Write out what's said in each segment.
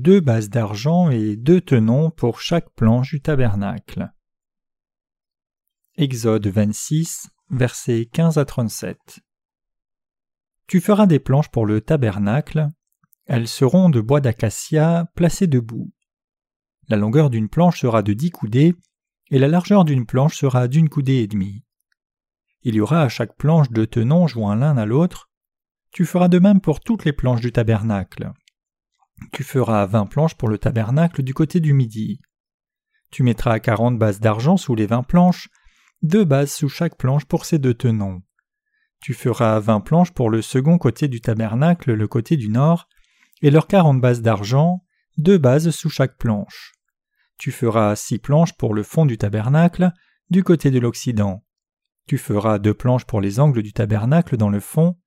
deux bases d'argent et deux tenons pour chaque planche du tabernacle. Exode 26, versets 15 à 37. Tu feras des planches pour le tabernacle, elles seront de bois d'acacia placées debout. La longueur d'une planche sera de dix coudées, et la largeur d'une planche sera d'une coudée et demie. Il y aura à chaque planche deux tenons joints l'un à l'autre. Tu feras de même pour toutes les planches du tabernacle. Tu feras vingt planches pour le tabernacle du côté du midi. Tu mettras quarante bases d'argent sous les vingt planches, deux bases sous chaque planche pour ces deux tenons. Tu feras vingt planches pour le second côté du tabernacle, le côté du nord, et leurs quarante bases d'argent, deux bases sous chaque planche. Tu feras six planches pour le fond du tabernacle, du côté de l'Occident. Tu feras deux planches pour les angles du tabernacle dans le fond.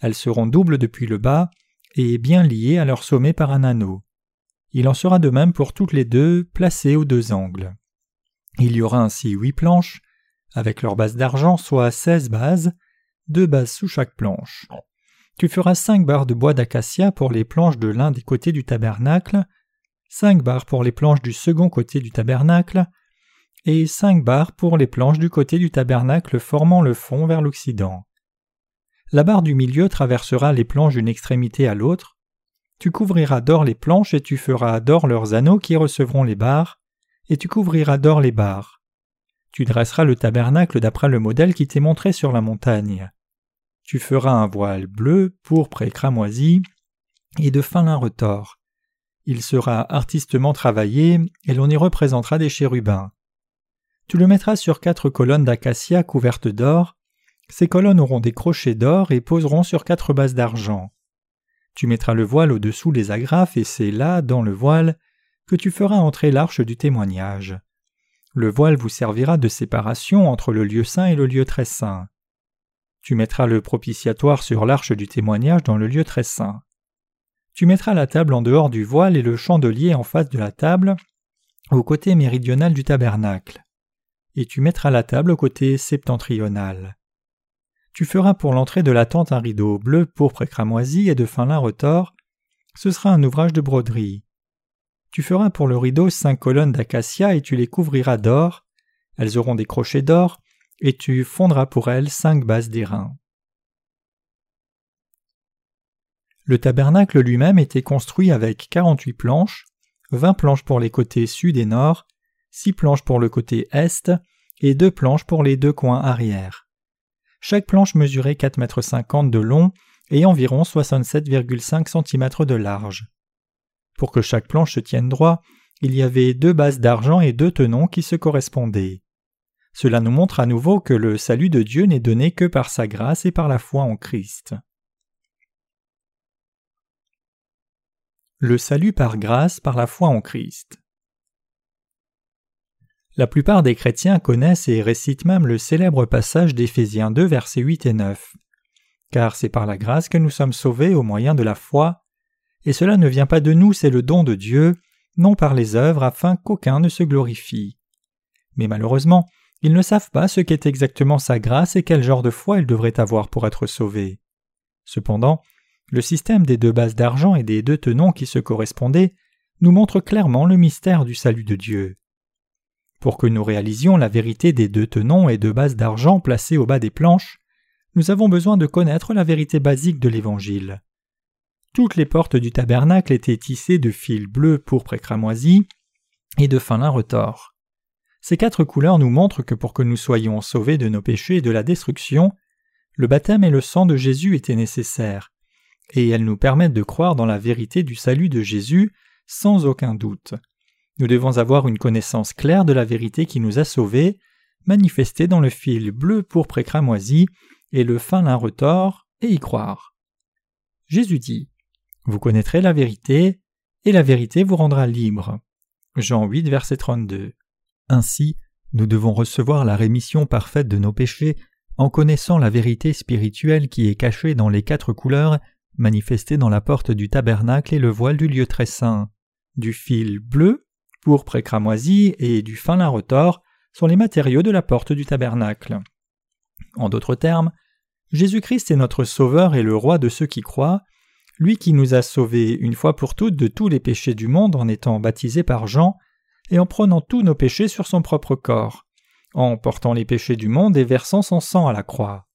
Elles seront doubles depuis le bas et bien liées à leur sommet par un anneau. Il en sera de même pour toutes les deux, placées aux deux angles. Il y aura ainsi huit planches, avec leur base d'argent, soit seize bases, deux bases sous chaque planche. Tu feras cinq barres de bois d'acacia pour les planches de l'un des côtés du tabernacle, cinq barres pour les planches du second côté du tabernacle, et cinq barres pour les planches du côté du tabernacle formant le fond vers l'Occident. La barre du milieu traversera les planches d'une extrémité à l'autre. Tu couvriras d'or les planches et tu feras d'or leurs anneaux qui recevront les barres, et tu couvriras d'or les barres. Tu dresseras le tabernacle d'après le modèle qui t'est montré sur la montagne. Tu feras un voile bleu, pourpre et cramoisi, et de fin lin retors. Il sera artistement travaillé, et l'on y représentera des chérubins. Tu le mettras sur quatre colonnes d'acacia couvertes d'or. Ces colonnes auront des crochets d'or et poseront sur quatre bases d'argent. Tu mettras le voile au-dessous des agrafes, et c'est là, dans le voile, que tu feras entrer l'arche du témoignage. Le voile vous servira de séparation entre le lieu saint et le lieu très saint. Tu mettras le propitiatoire sur l'arche du témoignage dans le lieu très saint. Tu mettras la table en dehors du voile et le chandelier en face de la table, au côté méridional du tabernacle et tu mettras la table au côté septentrional. Tu feras pour l'entrée de la tente un rideau bleu, pourpre et cramoisi et de fin lin retors. Ce sera un ouvrage de broderie. Tu feras pour le rideau cinq colonnes d'acacia et tu les couvriras d'or. Elles auront des crochets d'or, et tu fondras pour elles cinq bases d'airain. Le tabernacle lui-même était construit avec quarante-huit planches, vingt planches pour les côtés sud et nord, six planches pour le côté est et deux planches pour les deux coins arrière. Chaque planche mesurait 4,50 m de long et environ 67,5 cm de large. Pour que chaque planche se tienne droit, il y avait deux bases d'argent et deux tenons qui se correspondaient. Cela nous montre à nouveau que le salut de Dieu n'est donné que par sa grâce et par la foi en Christ. Le salut par grâce par la foi en Christ. La plupart des chrétiens connaissent et récitent même le célèbre passage d'Éphésiens 2 versets 8 et 9. Car c'est par la grâce que nous sommes sauvés au moyen de la foi, et cela ne vient pas de nous, c'est le don de Dieu, non par les œuvres afin qu'aucun ne se glorifie. Mais malheureusement, ils ne savent pas ce qu'est exactement sa grâce et quel genre de foi ils devraient avoir pour être sauvés. Cependant, le système des deux bases d'argent et des deux tenons qui se correspondaient nous montre clairement le mystère du salut de Dieu. Pour que nous réalisions la vérité des deux tenons et deux bases d'argent placées au bas des planches, nous avons besoin de connaître la vérité basique de l'Évangile. Toutes les portes du tabernacle étaient tissées de fils bleus, pourpre et cramoisi, et de fin lin retors. Ces quatre couleurs nous montrent que pour que nous soyons sauvés de nos péchés et de la destruction, le baptême et le sang de Jésus étaient nécessaires, et elles nous permettent de croire dans la vérité du salut de Jésus sans aucun doute. Nous devons avoir une connaissance claire de la vérité qui nous a sauvés, manifestée dans le fil bleu pourpre et cramoisi et le fin lin retors, et y croire. Jésus dit Vous connaîtrez la vérité, et la vérité vous rendra libre. Jean 8, verset 32. Ainsi, nous devons recevoir la rémission parfaite de nos péchés en connaissant la vérité spirituelle qui est cachée dans les quatre couleurs manifestées dans la porte du tabernacle et le voile du lieu très saint. Du fil bleu, pourpre et cramoisi et du fin lin retors sont les matériaux de la porte du tabernacle. En d'autres termes, Jésus-Christ est notre Sauveur et le Roi de ceux qui croient, lui qui nous a sauvés une fois pour toutes de tous les péchés du monde en étant baptisé par Jean, et en prenant tous nos péchés sur son propre corps, en portant les péchés du monde et versant son sang à la croix.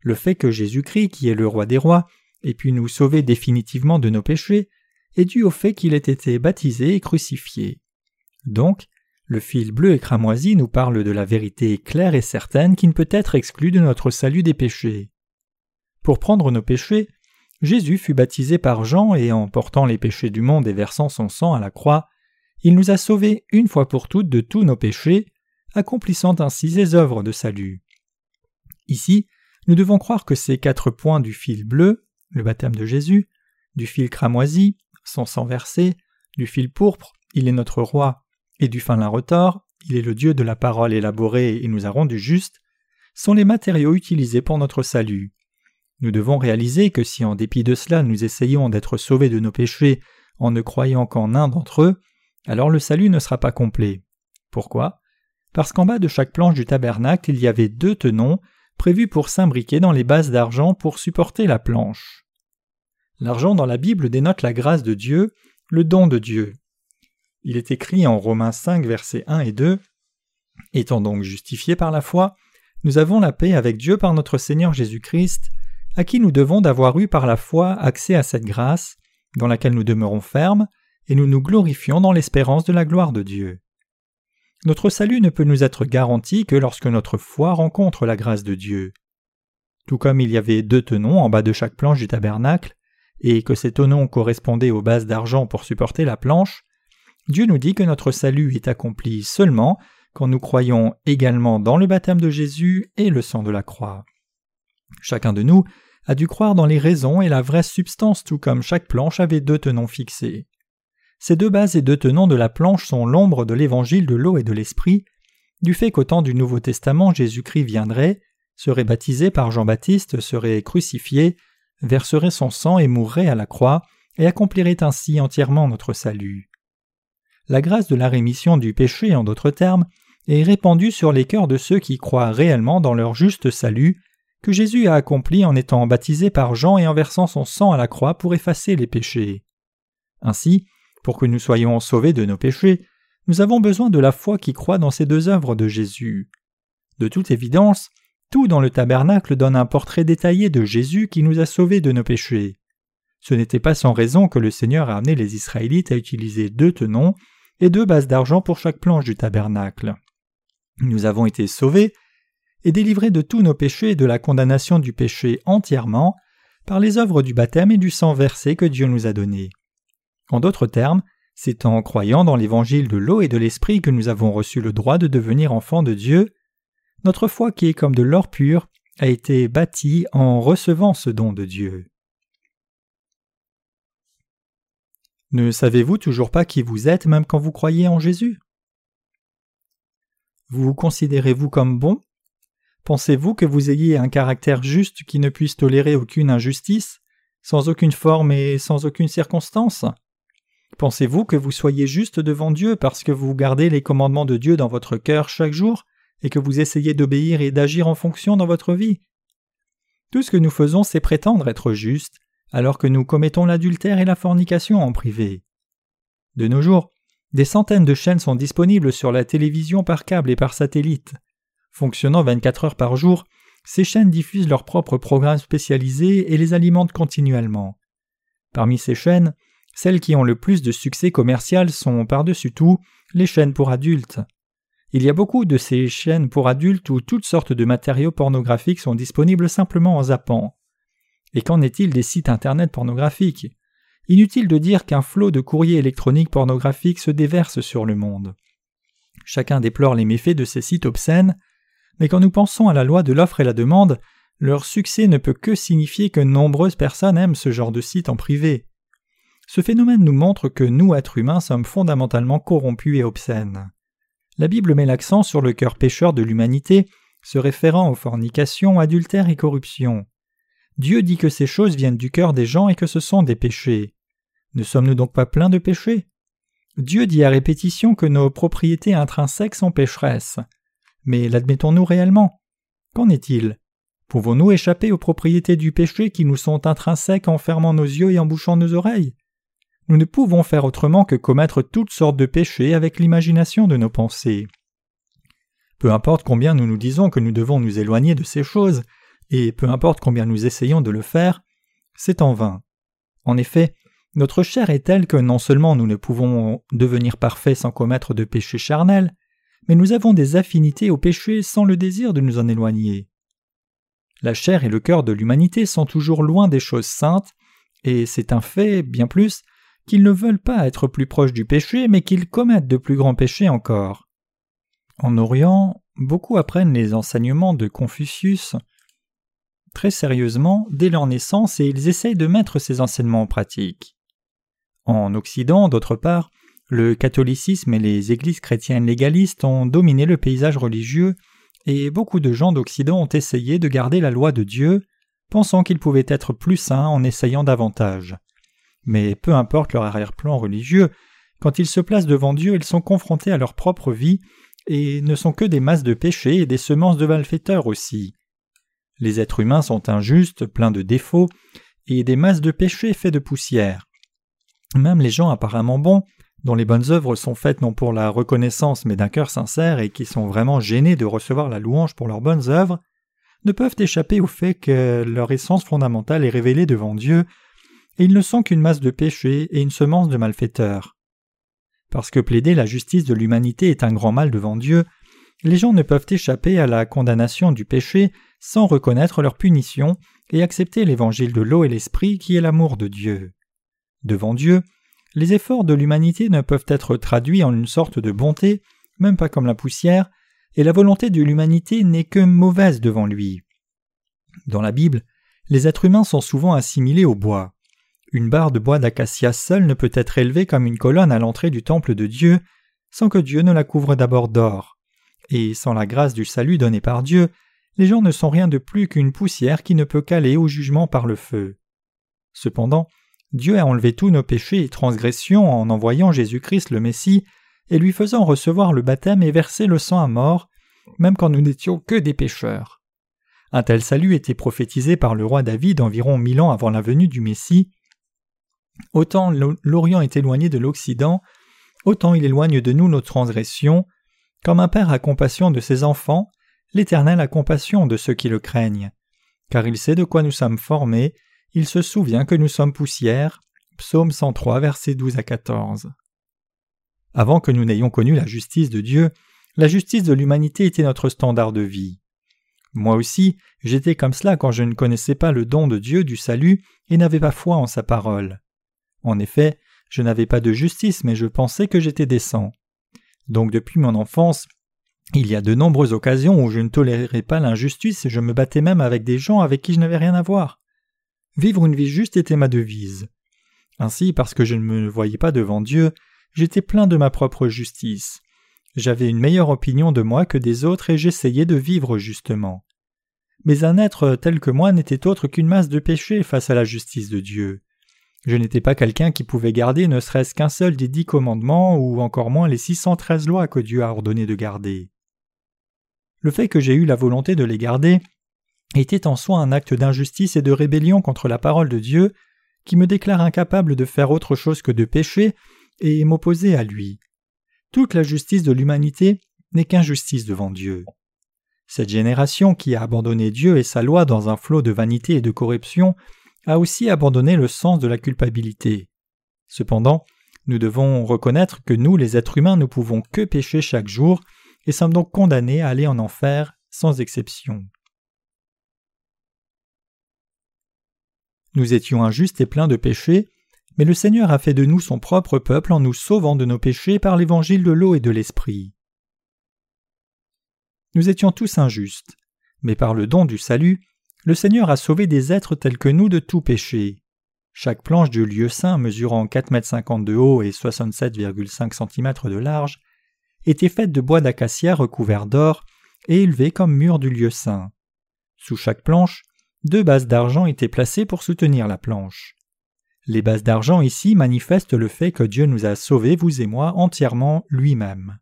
Le fait que Jésus-Christ, qui est le roi des rois, ait pu nous sauver définitivement de nos péchés, est dû au fait qu'il ait été baptisé et crucifié. Donc, le fil bleu et cramoisi nous parle de la vérité claire et certaine qui ne peut être exclue de notre salut des péchés. Pour prendre nos péchés, Jésus fut baptisé par Jean et en portant les péchés du monde et versant son sang à la croix, il nous a sauvés une fois pour toutes de tous nos péchés, accomplissant ainsi ses œuvres de salut. Ici, nous devons croire que ces quatre points du fil bleu, le baptême de Jésus, du fil cramoisi, son sang versé, du fil pourpre, il est notre roi, et du fin lin retors, il est le Dieu de la parole élaborée et nous a rendus justes, sont les matériaux utilisés pour notre salut. Nous devons réaliser que si en dépit de cela nous essayons d'être sauvés de nos péchés en ne croyant qu'en un d'entre eux, alors le salut ne sera pas complet. Pourquoi? Parce qu'en bas de chaque planche du tabernacle il y avait deux tenons prévus pour s'imbriquer dans les bases d'argent pour supporter la planche. L'argent dans la Bible dénote la grâce de Dieu, le don de Dieu. Il est écrit en Romains 5, versets 1 et 2 Étant donc justifiés par la foi, nous avons la paix avec Dieu par notre Seigneur Jésus-Christ, à qui nous devons d'avoir eu par la foi accès à cette grâce, dans laquelle nous demeurons fermes, et nous nous glorifions dans l'espérance de la gloire de Dieu. Notre salut ne peut nous être garanti que lorsque notre foi rencontre la grâce de Dieu. Tout comme il y avait deux tenons en bas de chaque planche du tabernacle, et que ces tenons correspondaient aux bases d'argent pour supporter la planche, Dieu nous dit que notre salut est accompli seulement quand nous croyons également dans le baptême de Jésus et le sang de la croix. Chacun de nous a dû croire dans les raisons et la vraie substance tout comme chaque planche avait deux tenons fixés. Ces deux bases et deux tenons de la planche sont l'ombre de l'évangile de l'eau et de l'esprit, du fait qu'au temps du Nouveau Testament Jésus-Christ viendrait, serait baptisé par Jean-Baptiste, serait crucifié, verserait son sang et mourrait à la croix, et accomplirait ainsi entièrement notre salut la grâce de la rémission du péché, en d'autres termes, est répandue sur les cœurs de ceux qui croient réellement dans leur juste salut, que Jésus a accompli en étant baptisé par Jean et en versant son sang à la croix pour effacer les péchés. Ainsi, pour que nous soyons sauvés de nos péchés, nous avons besoin de la foi qui croit dans ces deux œuvres de Jésus. De toute évidence, tout dans le tabernacle donne un portrait détaillé de Jésus qui nous a sauvés de nos péchés. Ce n'était pas sans raison que le Seigneur a amené les Israélites à utiliser deux tenons et deux bases d'argent pour chaque planche du tabernacle. Nous avons été sauvés et délivrés de tous nos péchés et de la condamnation du péché entièrement par les œuvres du baptême et du sang versé que Dieu nous a donné. En d'autres termes, c'est en croyant dans l'évangile de l'eau et de l'esprit que nous avons reçu le droit de devenir enfants de Dieu. Notre foi qui est comme de l'or pur a été bâtie en recevant ce don de Dieu. Ne savez-vous toujours pas qui vous êtes même quand vous croyez en Jésus? Vous considérez-vous comme bon? Pensez-vous que vous ayez un caractère juste qui ne puisse tolérer aucune injustice, sans aucune forme et sans aucune circonstance? Pensez-vous que vous soyez juste devant Dieu parce que vous gardez les commandements de Dieu dans votre cœur chaque jour et que vous essayez d'obéir et d'agir en fonction dans votre vie Tout ce que nous faisons, c'est prétendre être juste, alors que nous commettons l'adultère et la fornication en privé. De nos jours, des centaines de chaînes sont disponibles sur la télévision par câble et par satellite. Fonctionnant 24 heures par jour, ces chaînes diffusent leurs propres programmes spécialisés et les alimentent continuellement. Parmi ces chaînes, celles qui ont le plus de succès commercial sont par-dessus tout les chaînes pour adultes. Il y a beaucoup de ces chaînes pour adultes où toutes sortes de matériaux pornographiques sont disponibles simplement en zappant. Et qu'en est-il des sites internet pornographiques? Inutile de dire qu'un flot de courriers électroniques pornographiques se déverse sur le monde. Chacun déplore les méfaits de ces sites obscènes, mais quand nous pensons à la loi de l'offre et la demande, leur succès ne peut que signifier que nombreuses personnes aiment ce genre de site en privé. Ce phénomène nous montre que nous, êtres humains, sommes fondamentalement corrompus et obscènes. La Bible met l'accent sur le cœur pécheur de l'humanité, se référant aux fornications, adultères et corruption. Dieu dit que ces choses viennent du cœur des gens et que ce sont des péchés. Ne sommes-nous donc pas pleins de péchés? Dieu dit à répétition que nos propriétés intrinsèques sont pécheresses. Mais l'admettons-nous réellement? Qu'en est-il? Pouvons-nous échapper aux propriétés du péché qui nous sont intrinsèques en fermant nos yeux et en bouchant nos oreilles? Nous ne pouvons faire autrement que commettre toutes sortes de péchés avec l'imagination de nos pensées. Peu importe combien nous nous disons que nous devons nous éloigner de ces choses, et peu importe combien nous essayons de le faire, c'est en vain. En effet, notre chair est telle que non seulement nous ne pouvons devenir parfaits sans commettre de péché charnel, mais nous avons des affinités au péché sans le désir de nous en éloigner. La chair et le cœur de l'humanité sont toujours loin des choses saintes, et c'est un fait, bien plus, qu'ils ne veulent pas être plus proches du péché, mais qu'ils commettent de plus grands péchés encore. En Orient, beaucoup apprennent les enseignements de Confucius très sérieusement dès leur naissance et ils essayent de mettre ces enseignements en pratique. En Occident, d'autre part, le catholicisme et les églises chrétiennes légalistes ont dominé le paysage religieux et beaucoup de gens d'Occident ont essayé de garder la loi de Dieu, pensant qu'ils pouvaient être plus saints en essayant davantage. Mais peu importe leur arrière-plan religieux, quand ils se placent devant Dieu, ils sont confrontés à leur propre vie et ne sont que des masses de péchés et des semences de malfaiteurs aussi. Les êtres humains sont injustes, pleins de défauts, et des masses de péchés faits de poussière. Même les gens apparemment bons, dont les bonnes œuvres sont faites non pour la reconnaissance mais d'un cœur sincère et qui sont vraiment gênés de recevoir la louange pour leurs bonnes œuvres, ne peuvent échapper au fait que leur essence fondamentale est révélée devant Dieu, et ils ne sont qu'une masse de péchés et une semence de malfaiteurs. Parce que plaider la justice de l'humanité est un grand mal devant Dieu, les gens ne peuvent échapper à la condamnation du péché sans reconnaître leur punition et accepter l'évangile de l'eau et l'esprit qui est l'amour de Dieu. Devant Dieu, les efforts de l'humanité ne peuvent être traduits en une sorte de bonté, même pas comme la poussière, et la volonté de l'humanité n'est que mauvaise devant lui. Dans la Bible, les êtres humains sont souvent assimilés au bois. Une barre de bois d'acacia seule ne peut être élevée comme une colonne à l'entrée du temple de Dieu sans que Dieu ne la couvre d'abord d'or. Et sans la grâce du salut donné par Dieu, les gens ne sont rien de plus qu'une poussière qui ne peut caler au jugement par le feu. Cependant, Dieu a enlevé tous nos péchés et transgressions en envoyant Jésus-Christ le Messie et lui faisant recevoir le baptême et verser le sang à mort, même quand nous n'étions que des pécheurs. Un tel salut était prophétisé par le roi David environ mille ans avant la venue du Messie. Autant l'Orient est éloigné de l'Occident, autant il éloigne de nous nos transgressions. Comme un père a compassion de ses enfants, l'Éternel a compassion de ceux qui le craignent. Car il sait de quoi nous sommes formés, il se souvient que nous sommes poussière. Psaume 103, versets 12 à 14. Avant que nous n'ayons connu la justice de Dieu, la justice de l'humanité était notre standard de vie. Moi aussi, j'étais comme cela quand je ne connaissais pas le don de Dieu du salut et n'avais pas foi en sa parole. En effet, je n'avais pas de justice, mais je pensais que j'étais décent. Donc depuis mon enfance, il y a de nombreuses occasions où je ne tolérais pas l'injustice et je me battais même avec des gens avec qui je n'avais rien à voir. Vivre une vie juste était ma devise. Ainsi, parce que je ne me voyais pas devant Dieu, j'étais plein de ma propre justice. J'avais une meilleure opinion de moi que des autres et j'essayais de vivre justement. Mais un être tel que moi n'était autre qu'une masse de péchés face à la justice de Dieu. Je n'étais pas quelqu'un qui pouvait garder ne serait-ce qu'un seul des dix commandements ou encore moins les 613 lois que Dieu a ordonné de garder. Le fait que j'ai eu la volonté de les garder était en soi un acte d'injustice et de rébellion contre la parole de Dieu qui me déclare incapable de faire autre chose que de pécher et m'opposer à lui. Toute la justice de l'humanité n'est qu'injustice devant Dieu. Cette génération qui a abandonné Dieu et sa loi dans un flot de vanité et de corruption a aussi abandonné le sens de la culpabilité. Cependant, nous devons reconnaître que nous, les êtres humains, ne pouvons que pécher chaque jour et sommes donc condamnés à aller en enfer sans exception. Nous étions injustes et pleins de péchés, mais le Seigneur a fait de nous son propre peuple en nous sauvant de nos péchés par l'évangile de l'eau et de l'esprit. Nous étions tous injustes, mais par le don du salut, le Seigneur a sauvé des êtres tels que nous de tout péché. Chaque planche du lieu saint mesurant 4,50 m de haut et 67,5 cm de large était faite de bois d'acacia recouvert d'or et élevée comme mur du lieu saint. Sous chaque planche, deux bases d'argent étaient placées pour soutenir la planche. Les bases d'argent ici manifestent le fait que Dieu nous a sauvés, vous et moi, entièrement lui-même.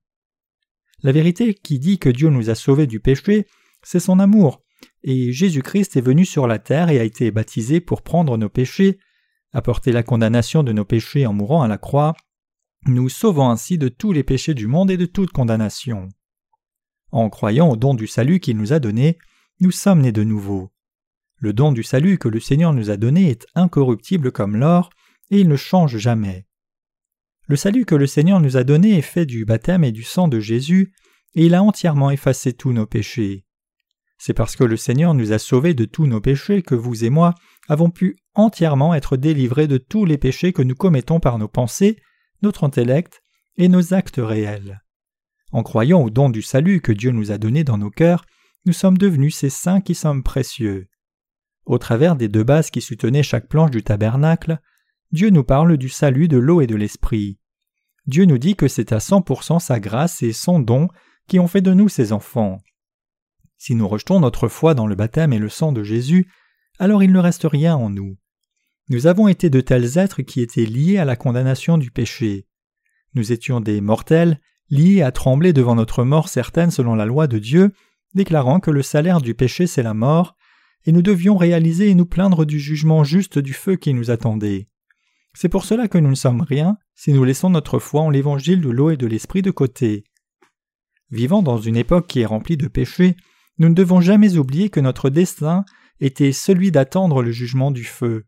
La vérité qui dit que Dieu nous a sauvés du péché, c'est son amour, et Jésus-Christ est venu sur la terre et a été baptisé pour prendre nos péchés, apporter la condamnation de nos péchés en mourant à la croix, nous sauvant ainsi de tous les péchés du monde et de toute condamnation. En croyant au don du salut qu'il nous a donné, nous sommes nés de nouveau. Le don du salut que le Seigneur nous a donné est incorruptible comme l'or, et il ne change jamais. Le salut que le Seigneur nous a donné est fait du baptême et du sang de Jésus, et il a entièrement effacé tous nos péchés. C'est parce que le Seigneur nous a sauvés de tous nos péchés que vous et moi avons pu entièrement être délivrés de tous les péchés que nous commettons par nos pensées, notre intellect et nos actes réels. En croyant au don du salut que Dieu nous a donné dans nos cœurs, nous sommes devenus ces saints qui sommes précieux. Au travers des deux bases qui soutenaient chaque planche du tabernacle, Dieu nous parle du salut de l'eau et de l'esprit. Dieu nous dit que c'est à 100% sa grâce et son don qui ont fait de nous ses enfants. Si nous rejetons notre foi dans le baptême et le sang de Jésus, alors il ne reste rien en nous. Nous avons été de tels êtres qui étaient liés à la condamnation du péché. Nous étions des mortels, liés à trembler devant notre mort certaine selon la loi de Dieu, déclarant que le salaire du péché c'est la mort, et nous devions réaliser et nous plaindre du jugement juste du feu qui nous attendait. C'est pour cela que nous ne sommes rien si nous laissons notre foi en l'évangile de l'eau et de l'esprit de côté. Vivant dans une époque qui est remplie de péchés, nous ne devons jamais oublier que notre destin était celui d'attendre le jugement du feu.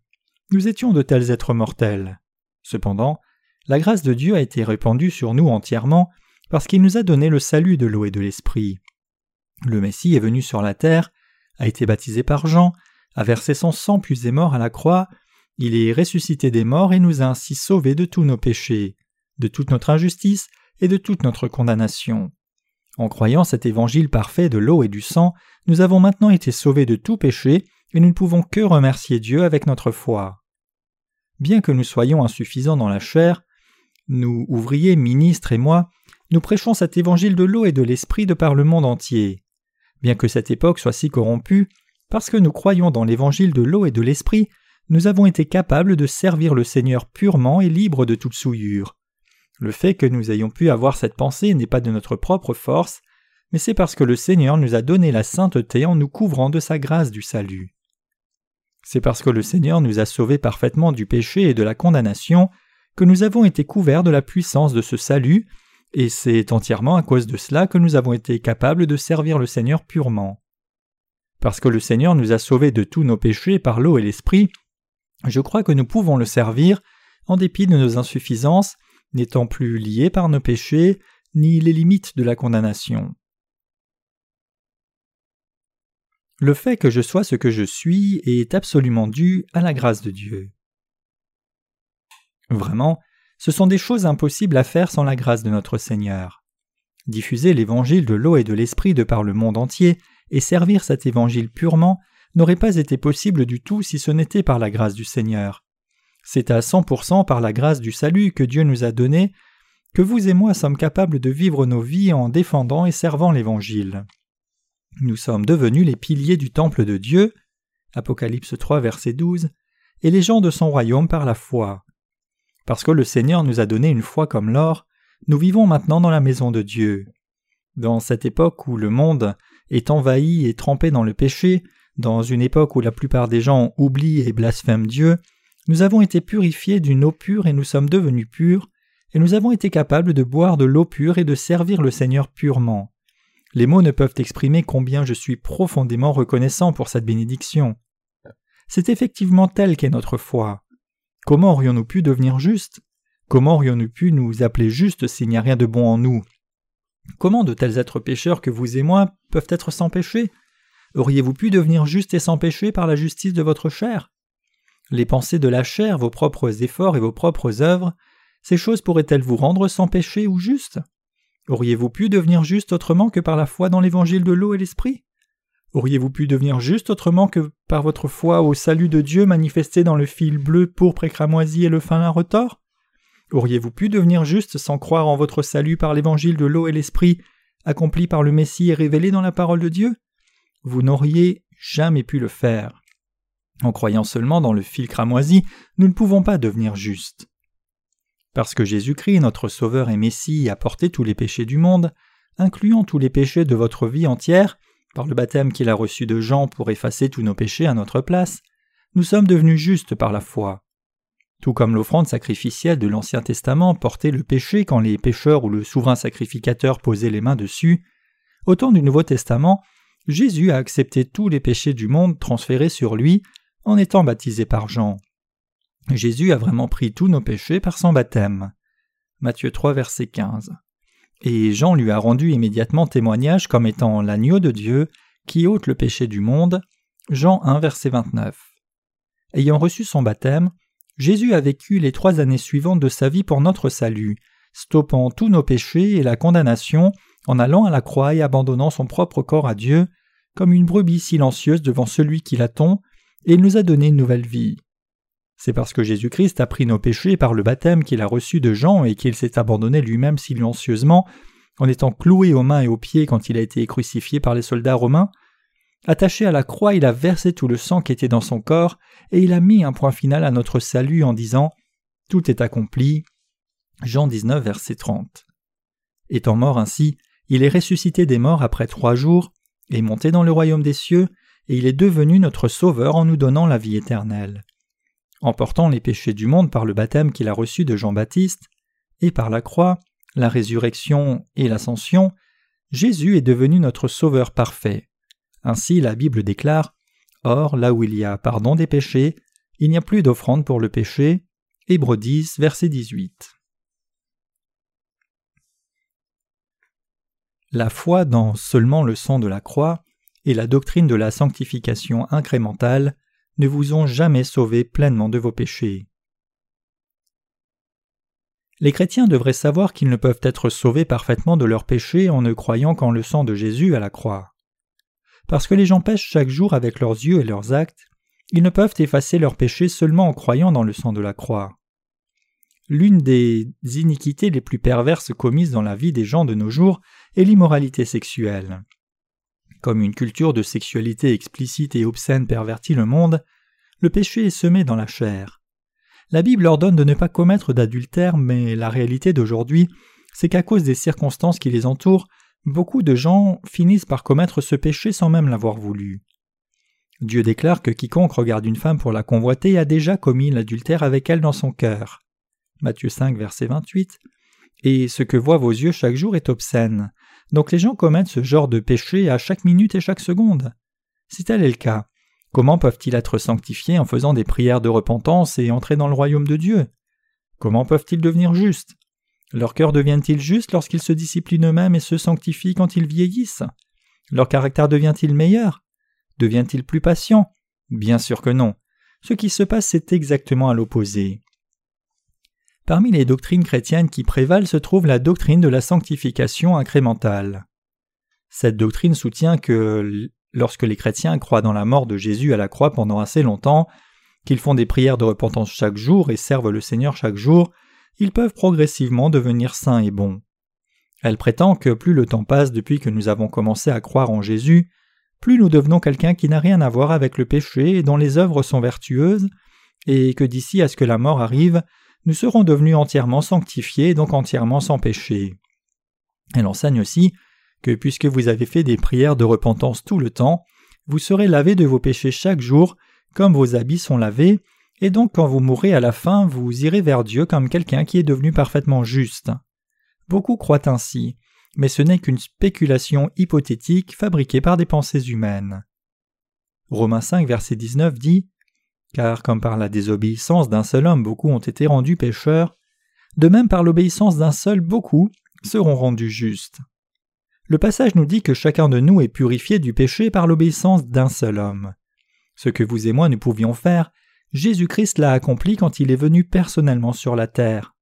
Nous étions de tels êtres mortels. Cependant, la grâce de Dieu a été répandue sur nous entièrement parce qu'il nous a donné le salut de l'eau et de l'esprit. Le Messie est venu sur la terre, a été baptisé par Jean, a versé son sang puis est mort à la croix, il est ressuscité des morts et nous a ainsi sauvés de tous nos péchés, de toute notre injustice et de toute notre condamnation. En croyant cet évangile parfait de l'eau et du sang, nous avons maintenant été sauvés de tout péché et nous ne pouvons que remercier Dieu avec notre foi. Bien que nous soyons insuffisants dans la chair, nous, ouvriers, ministres et moi, nous prêchons cet évangile de l'eau et de l'esprit de par le monde entier. Bien que cette époque soit si corrompue, parce que nous croyons dans l'évangile de l'eau et de l'esprit, nous avons été capables de servir le Seigneur purement et libre de toute souillure. Le fait que nous ayons pu avoir cette pensée n'est pas de notre propre force, mais c'est parce que le Seigneur nous a donné la sainteté en nous couvrant de sa grâce du salut. C'est parce que le Seigneur nous a sauvés parfaitement du péché et de la condamnation que nous avons été couverts de la puissance de ce salut, et c'est entièrement à cause de cela que nous avons été capables de servir le Seigneur purement. Parce que le Seigneur nous a sauvés de tous nos péchés par l'eau et l'esprit, je crois que nous pouvons le servir en dépit de nos insuffisances n'étant plus liés par nos péchés ni les limites de la condamnation. Le fait que je sois ce que je suis est absolument dû à la grâce de Dieu. Vraiment, ce sont des choses impossibles à faire sans la grâce de notre Seigneur. Diffuser l'évangile de l'eau et de l'esprit de par le monde entier et servir cet évangile purement n'aurait pas été possible du tout si ce n'était par la grâce du Seigneur. C'est à 100% par la grâce du salut que Dieu nous a donné que vous et moi sommes capables de vivre nos vies en défendant et servant l'Évangile. Nous sommes devenus les piliers du temple de Dieu, Apocalypse 3 verset 12, et les gens de son royaume par la foi. Parce que le Seigneur nous a donné une foi comme l'or, nous vivons maintenant dans la maison de Dieu. Dans cette époque où le monde est envahi et trempé dans le péché, dans une époque où la plupart des gens oublient et blasphèment Dieu, nous avons été purifiés d'une eau pure et nous sommes devenus purs, et nous avons été capables de boire de l'eau pure et de servir le Seigneur purement. Les mots ne peuvent exprimer combien je suis profondément reconnaissant pour cette bénédiction. C'est effectivement tel qu'est notre foi. Comment aurions-nous pu devenir justes Comment aurions-nous pu nous appeler justes s'il n'y a rien de bon en nous? Comment de tels êtres pécheurs que vous et moi peuvent être sans péché? Auriez-vous pu devenir justes et sans péché par la justice de votre chair? Les pensées de la chair, vos propres efforts et vos propres œuvres, ces choses pourraient-elles vous rendre sans péché ou juste? Auriez-vous pu devenir juste autrement que par la foi dans l'évangile de l'eau et l'esprit? Auriez-vous pu devenir juste autrement que par votre foi au salut de Dieu manifesté dans le fil bleu, pourpre et cramoisi et le fin lin retors? Auriez-vous pu devenir juste sans croire en votre salut par l'évangile de l'eau et l'esprit, accompli par le Messie et révélé dans la parole de Dieu? Vous n'auriez jamais pu le faire. En croyant seulement dans le fil cramoisi, nous ne pouvons pas devenir justes. Parce que Jésus-Christ, notre Sauveur et Messie, a porté tous les péchés du monde, incluant tous les péchés de votre vie entière, par le baptême qu'il a reçu de Jean pour effacer tous nos péchés à notre place, nous sommes devenus justes par la foi. Tout comme l'offrande sacrificielle de l'Ancien Testament portait le péché quand les pécheurs ou le souverain sacrificateur posaient les mains dessus, au temps du Nouveau Testament, Jésus a accepté tous les péchés du monde transférés sur lui en étant baptisé par Jean. Jésus a vraiment pris tous nos péchés par son baptême. Matthieu 3, verset 15. Et Jean lui a rendu immédiatement témoignage comme étant l'agneau de Dieu qui ôte le péché du monde. Jean 1, verset 29. Ayant reçu son baptême, Jésus a vécu les trois années suivantes de sa vie pour notre salut, stoppant tous nos péchés et la condamnation en allant à la croix et abandonnant son propre corps à Dieu, comme une brebis silencieuse devant celui qui l'attend, et il nous a donné une nouvelle vie. C'est parce que Jésus-Christ a pris nos péchés par le baptême qu'il a reçu de Jean et qu'il s'est abandonné lui-même silencieusement, en étant cloué aux mains et aux pieds quand il a été crucifié par les soldats romains. Attaché à la croix, il a versé tout le sang qui était dans son corps, et il a mis un point final à notre salut en disant Tout est accompli. Jean 19, verset 30. Étant mort ainsi, il est ressuscité des morts après trois jours, est monté dans le royaume des cieux, et il est devenu notre Sauveur en nous donnant la vie éternelle en portant les péchés du monde par le baptême qu'il a reçu de Jean-Baptiste, et par la croix, la résurrection et l'ascension, Jésus est devenu notre Sauveur parfait. Ainsi la Bible déclare Or, là où il y a pardon des péchés, il n'y a plus d'offrande pour le péché. Hébreux 10, verset 18. La foi dans seulement le sang de la croix et la doctrine de la sanctification incrémentale ne vous ont jamais sauvé pleinement de vos péchés. Les chrétiens devraient savoir qu'ils ne peuvent être sauvés parfaitement de leurs péchés en ne croyant qu'en le sang de Jésus à la croix. Parce que les gens pêchent chaque jour avec leurs yeux et leurs actes, ils ne peuvent effacer leurs péchés seulement en croyant dans le sang de la croix. L'une des iniquités les plus perverses commises dans la vie des gens de nos jours est l'immoralité sexuelle. Comme une culture de sexualité explicite et obscène pervertit le monde, le péché est semé dans la chair. La Bible ordonne de ne pas commettre d'adultère, mais la réalité d'aujourd'hui, c'est qu'à cause des circonstances qui les entourent, beaucoup de gens finissent par commettre ce péché sans même l'avoir voulu. Dieu déclare que quiconque regarde une femme pour la convoiter a déjà commis l'adultère avec elle dans son cœur. Matthieu 5, verset 28. Et ce que voient vos yeux chaque jour est obscène. Donc les gens commettent ce genre de péché à chaque minute et chaque seconde. Si tel est le cas, comment peuvent-ils être sanctifiés en faisant des prières de repentance et entrer dans le royaume de Dieu? Comment peuvent-ils devenir justes? Leur cœur devient-il juste lorsqu'ils se disciplinent eux-mêmes et se sanctifient quand ils vieillissent? Leur caractère devient-il meilleur? Devient-il plus patient? Bien sûr que non. Ce qui se passe, c'est exactement à l'opposé. Parmi les doctrines chrétiennes qui prévalent se trouve la doctrine de la sanctification incrémentale. Cette doctrine soutient que lorsque les chrétiens croient dans la mort de Jésus à la croix pendant assez longtemps, qu'ils font des prières de repentance chaque jour et servent le Seigneur chaque jour, ils peuvent progressivement devenir saints et bons. Elle prétend que plus le temps passe depuis que nous avons commencé à croire en Jésus, plus nous devenons quelqu'un qui n'a rien à voir avec le péché et dont les œuvres sont vertueuses, et que d'ici à ce que la mort arrive, nous serons devenus entièrement sanctifiés, donc entièrement sans péché. Elle enseigne aussi que puisque vous avez fait des prières de repentance tout le temps, vous serez lavés de vos péchés chaque jour, comme vos habits sont lavés, et donc quand vous mourrez à la fin, vous irez vers Dieu comme quelqu'un qui est devenu parfaitement juste. Beaucoup croient ainsi, mais ce n'est qu'une spéculation hypothétique fabriquée par des pensées humaines. Romains 5, verset 19 dit car comme par la désobéissance d'un seul homme beaucoup ont été rendus pécheurs, de même par l'obéissance d'un seul beaucoup seront rendus justes. Le passage nous dit que chacun de nous est purifié du péché par l'obéissance d'un seul homme. Ce que vous et moi ne pouvions faire, Jésus-Christ l'a accompli quand il est venu personnellement sur la terre.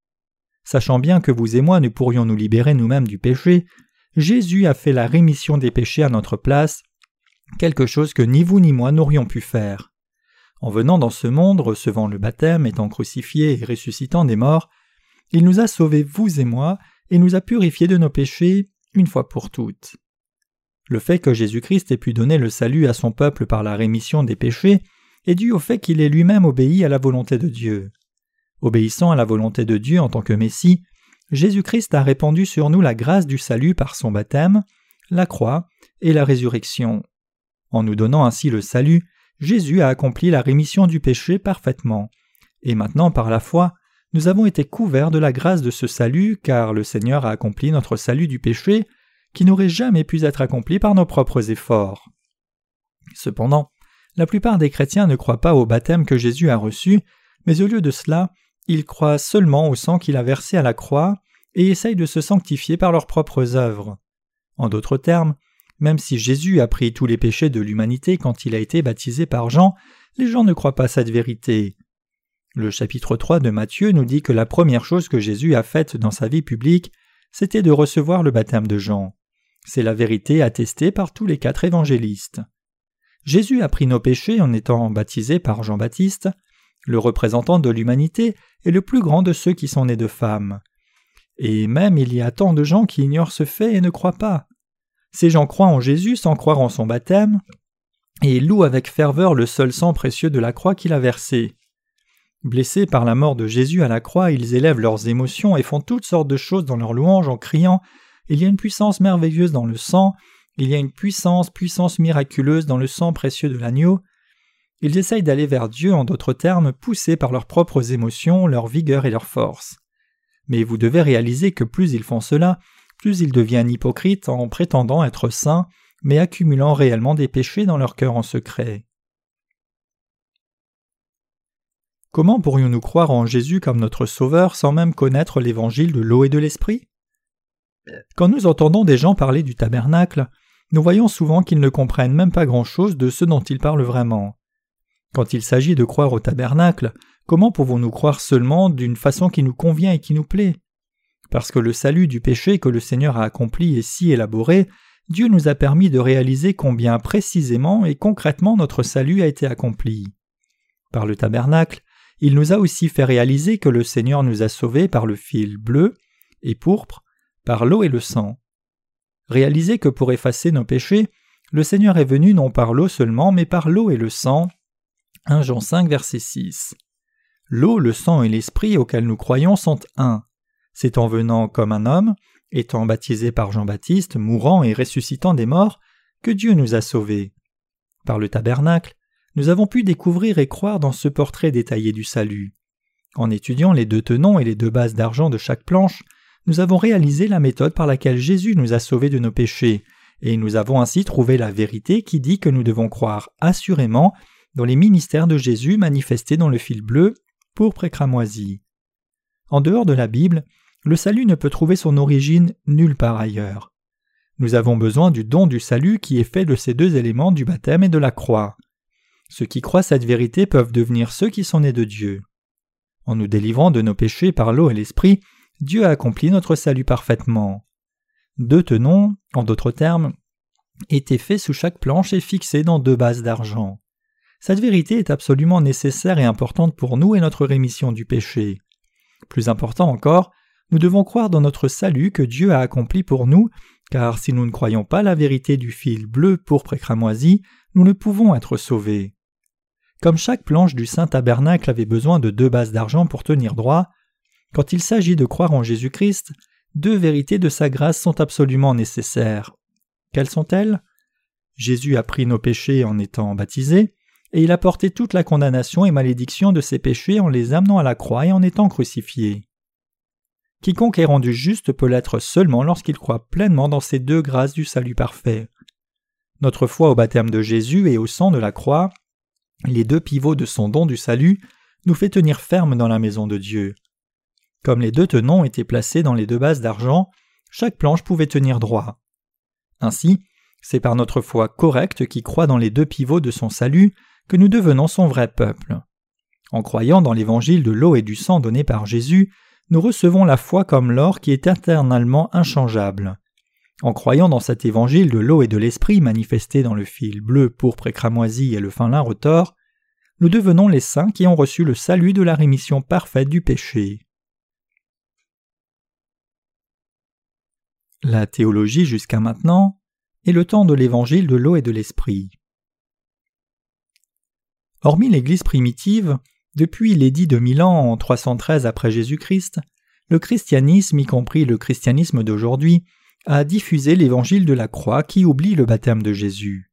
Sachant bien que vous et moi ne pourrions nous libérer nous-mêmes du péché, Jésus a fait la rémission des péchés à notre place, quelque chose que ni vous ni moi n'aurions pu faire. En venant dans ce monde, recevant le baptême, étant crucifié et ressuscitant des morts, il nous a sauvés, vous et moi, et nous a purifiés de nos péchés une fois pour toutes. Le fait que Jésus-Christ ait pu donner le salut à son peuple par la rémission des péchés est dû au fait qu'il ait lui-même obéi à la volonté de Dieu. Obéissant à la volonté de Dieu en tant que Messie, Jésus-Christ a répandu sur nous la grâce du salut par son baptême, la croix et la résurrection. En nous donnant ainsi le salut, Jésus a accompli la rémission du péché parfaitement. Et maintenant, par la foi, nous avons été couverts de la grâce de ce salut, car le Seigneur a accompli notre salut du péché, qui n'aurait jamais pu être accompli par nos propres efforts. Cependant, la plupart des chrétiens ne croient pas au baptême que Jésus a reçu, mais au lieu de cela, ils croient seulement au sang qu'il a versé à la croix et essayent de se sanctifier par leurs propres œuvres. En d'autres termes, même si Jésus a pris tous les péchés de l'humanité quand il a été baptisé par Jean, les gens ne croient pas cette vérité. Le chapitre 3 de Matthieu nous dit que la première chose que Jésus a faite dans sa vie publique, c'était de recevoir le baptême de Jean. C'est la vérité attestée par tous les quatre évangélistes. Jésus a pris nos péchés en étant baptisé par Jean-Baptiste, le représentant de l'humanité et le plus grand de ceux qui sont nés de femmes. Et même il y a tant de gens qui ignorent ce fait et ne croient pas. Ces gens croient en Jésus sans croire en son baptême, et louent avec ferveur le seul sang précieux de la croix qu'il a versé. Blessés par la mort de Jésus à la croix, ils élèvent leurs émotions et font toutes sortes de choses dans leur louange en criant Il y a une puissance merveilleuse dans le sang, il y a une puissance, puissance miraculeuse dans le sang précieux de l'agneau. Ils essayent d'aller vers Dieu, en d'autres termes, poussés par leurs propres émotions, leur vigueur et leur force. Mais vous devez réaliser que plus ils font cela, plus ils deviennent hypocrites en prétendant être saints, mais accumulant réellement des péchés dans leur cœur en secret. Comment pourrions-nous croire en Jésus comme notre Sauveur sans même connaître l'évangile de l'eau et de l'Esprit? Quand nous entendons des gens parler du tabernacle, nous voyons souvent qu'ils ne comprennent même pas grand-chose de ce dont ils parlent vraiment. Quand il s'agit de croire au tabernacle, comment pouvons-nous croire seulement d'une façon qui nous convient et qui nous plaît? Parce que le salut du péché que le Seigneur a accompli est si élaboré, Dieu nous a permis de réaliser combien précisément et concrètement notre salut a été accompli. Par le tabernacle, il nous a aussi fait réaliser que le Seigneur nous a sauvés par le fil bleu et pourpre, par l'eau et le sang. Réalisez que pour effacer nos péchés, le Seigneur est venu non par l'eau seulement, mais par l'eau et le sang. 1 Jean 5, verset 6. L'eau, le sang et l'esprit auxquels nous croyons sont un. C'est en venant comme un homme, étant baptisé par Jean-Baptiste, mourant et ressuscitant des morts, que Dieu nous a sauvés. Par le tabernacle, nous avons pu découvrir et croire dans ce portrait détaillé du salut. En étudiant les deux tenons et les deux bases d'argent de chaque planche, nous avons réalisé la méthode par laquelle Jésus nous a sauvés de nos péchés, et nous avons ainsi trouvé la vérité qui dit que nous devons croire assurément dans les ministères de Jésus manifestés dans le fil bleu, pourpre et cramoisi. En dehors de la Bible, le salut ne peut trouver son origine nulle part ailleurs. Nous avons besoin du don du salut qui est fait de ces deux éléments du baptême et de la croix. Ceux qui croient cette vérité peuvent devenir ceux qui sont nés de Dieu. En nous délivrant de nos péchés par l'eau et l'esprit, Dieu a accompli notre salut parfaitement. Deux tenons, en d'autres termes, étaient faits sous chaque planche et fixés dans deux bases d'argent. Cette vérité est absolument nécessaire et importante pour nous et notre rémission du péché. Plus important encore, nous devons croire dans notre salut que Dieu a accompli pour nous, car si nous ne croyons pas la vérité du fil bleu, pourpre et cramoisi, nous ne pouvons être sauvés. Comme chaque planche du Saint Tabernacle avait besoin de deux bases d'argent pour tenir droit, quand il s'agit de croire en Jésus-Christ, deux vérités de sa grâce sont absolument nécessaires. Quelles sont-elles? Jésus a pris nos péchés en étant baptisé, et il a porté toute la condamnation et malédiction de ses péchés en les amenant à la croix et en étant crucifié. Quiconque est rendu juste peut l'être seulement lorsqu'il croit pleinement dans ces deux grâces du salut parfait. Notre foi au baptême de Jésus et au sang de la croix les deux pivots de son don du salut, nous fait tenir ferme dans la maison de Dieu. Comme les deux tenons étaient placés dans les deux bases d'argent, chaque planche pouvait tenir droit. Ainsi, c'est par notre foi correcte qui croit dans les deux pivots de son salut que nous devenons son vrai peuple. En croyant dans l'évangile de l'eau et du sang donné par Jésus, nous recevons la foi comme l'or qui est éternellement inchangeable. En croyant dans cet évangile de l'eau et de l'esprit manifesté dans le fil bleu, pourpre et cramoisi et le fin lin retors, nous devenons les saints qui ont reçu le salut de la rémission parfaite du péché. La théologie jusqu'à maintenant est le temps de l'évangile de l'eau et de l'esprit. Hormis l'Église primitive, depuis l'édit de Milan en 313 après Jésus-Christ, le christianisme, y compris le christianisme d'aujourd'hui, a diffusé l'évangile de la croix qui oublie le baptême de Jésus.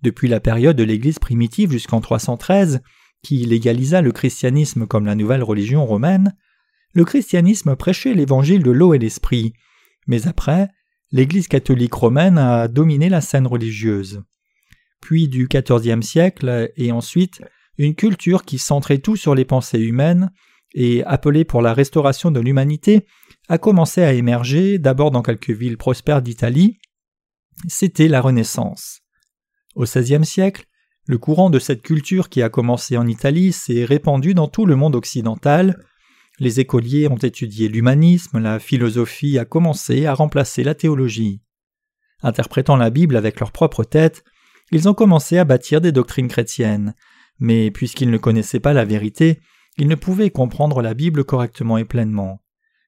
Depuis la période de l'Église primitive jusqu'en 313, qui légalisa le christianisme comme la nouvelle religion romaine, le christianisme prêchait l'évangile de l'eau et l'esprit, mais après, l'Église catholique romaine a dominé la scène religieuse. Puis du XIVe siècle et ensuite une culture qui centrait tout sur les pensées humaines et appelée pour la restauration de l'humanité a commencé à émerger d'abord dans quelques villes prospères d'Italie. C'était la Renaissance. Au XVIe siècle, le courant de cette culture qui a commencé en Italie s'est répandu dans tout le monde occidental. Les écoliers ont étudié l'humanisme, la philosophie a commencé à remplacer la théologie. Interprétant la Bible avec leur propre tête, ils ont commencé à bâtir des doctrines chrétiennes, mais puisqu'ils ne connaissaient pas la vérité, ils ne pouvaient comprendre la Bible correctement et pleinement.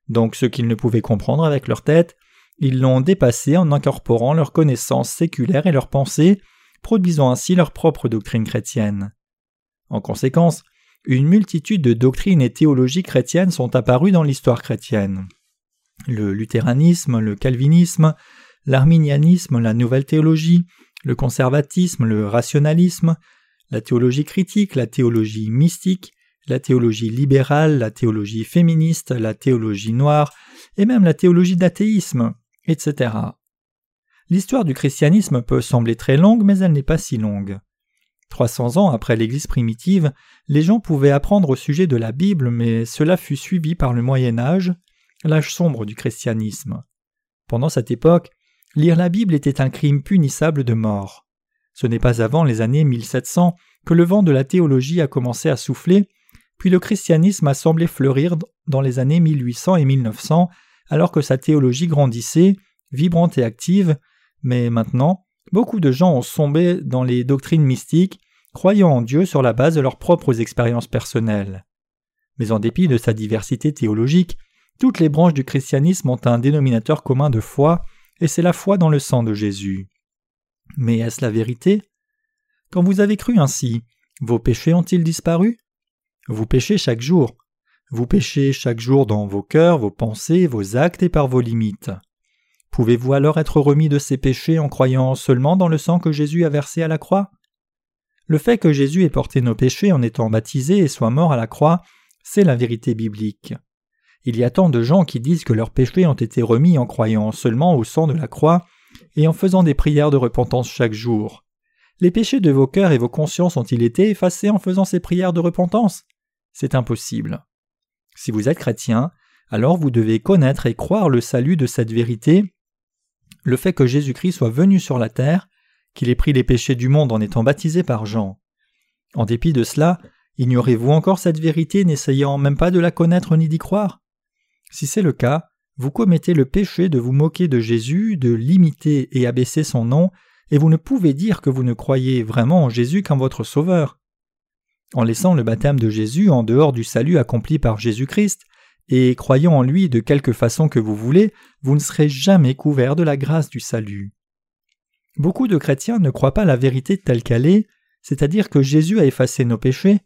Donc ce qu'ils ne pouvaient comprendre avec leur tête, ils l'ont dépassé en incorporant leurs connaissances séculaires et leurs pensées, produisant ainsi leur propre doctrine chrétienne. En conséquence, une multitude de doctrines et théologies chrétiennes sont apparues dans l'histoire chrétienne. Le luthéranisme, le calvinisme, l'arminianisme, la nouvelle théologie, le conservatisme, le rationalisme, la théologie critique, la théologie mystique, la théologie libérale, la théologie féministe, la théologie noire, et même la théologie d'athéisme, etc. L'histoire du christianisme peut sembler très longue, mais elle n'est pas si longue. 300 ans après l'Église primitive, les gens pouvaient apprendre au sujet de la Bible, mais cela fut suivi par le Moyen Âge, l'âge sombre du christianisme. Pendant cette époque, lire la Bible était un crime punissable de mort. Ce n'est pas avant les années 1700 que le vent de la théologie a commencé à souffler puis le christianisme a semblé fleurir dans les années 1800 et 1900 alors que sa théologie grandissait, vibrante et active, mais maintenant, beaucoup de gens ont sombé dans les doctrines mystiques, croyant en Dieu sur la base de leurs propres expériences personnelles. Mais en dépit de sa diversité théologique, toutes les branches du christianisme ont un dénominateur commun de foi, et c'est la foi dans le sang de Jésus. Mais est-ce la vérité? Quand vous avez cru ainsi, vos péchés ont-ils disparu? Vous péchez chaque jour. Vous péchez chaque jour dans vos cœurs, vos pensées, vos actes et par vos limites. Pouvez-vous alors être remis de ces péchés en croyant seulement dans le sang que Jésus a versé à la croix? Le fait que Jésus ait porté nos péchés en étant baptisé et soit mort à la croix, c'est la vérité biblique. Il y a tant de gens qui disent que leurs péchés ont été remis en croyant seulement au sang de la croix et en faisant des prières de repentance chaque jour. Les péchés de vos cœurs et vos consciences ont-ils été effacés en faisant ces prières de repentance? C'est impossible. Si vous êtes chrétien, alors vous devez connaître et croire le salut de cette vérité, le fait que Jésus-Christ soit venu sur la terre, qu'il ait pris les péchés du monde en étant baptisé par Jean. En dépit de cela, ignorez-vous encore cette vérité n'essayant même pas de la connaître ni d'y croire? Si c'est le cas, vous commettez le péché de vous moquer de Jésus, de l'imiter et abaisser son nom, et vous ne pouvez dire que vous ne croyez vraiment en Jésus qu'en votre Sauveur. En laissant le baptême de Jésus en dehors du salut accompli par Jésus-Christ, et croyant en lui de quelque façon que vous voulez, vous ne serez jamais couvert de la grâce du salut. Beaucoup de chrétiens ne croient pas la vérité telle qu'elle est, c'est-à-dire que Jésus a effacé nos péchés,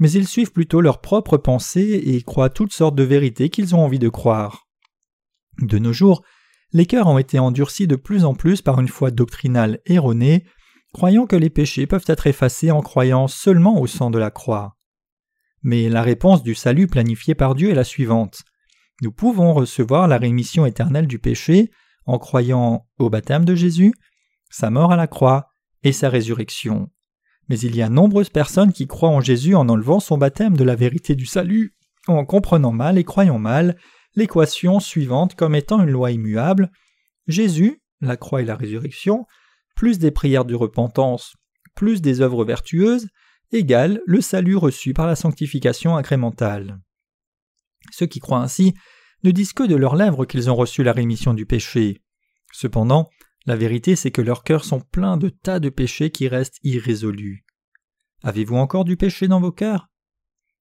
mais ils suivent plutôt leurs propres pensées et croient toutes sortes de vérités qu'ils ont envie de croire. De nos jours, les cœurs ont été endurcis de plus en plus par une foi doctrinale erronée, croyant que les péchés peuvent être effacés en croyant seulement au sang de la croix. Mais la réponse du salut planifié par Dieu est la suivante. Nous pouvons recevoir la rémission éternelle du péché en croyant au baptême de Jésus, sa mort à la croix et sa résurrection. Mais il y a nombreuses personnes qui croient en Jésus en enlevant son baptême de la vérité du salut, en comprenant mal et croyant mal l'équation suivante comme étant une loi immuable. Jésus, la croix et la résurrection, plus des prières de repentance, plus des œuvres vertueuses, égale le salut reçu par la sanctification incrémentale. Ceux qui croient ainsi ne disent que de leurs lèvres qu'ils ont reçu la rémission du péché. Cependant, la vérité c'est que leurs cœurs sont pleins de tas de péchés qui restent irrésolus. Avez-vous encore du péché dans vos cœurs?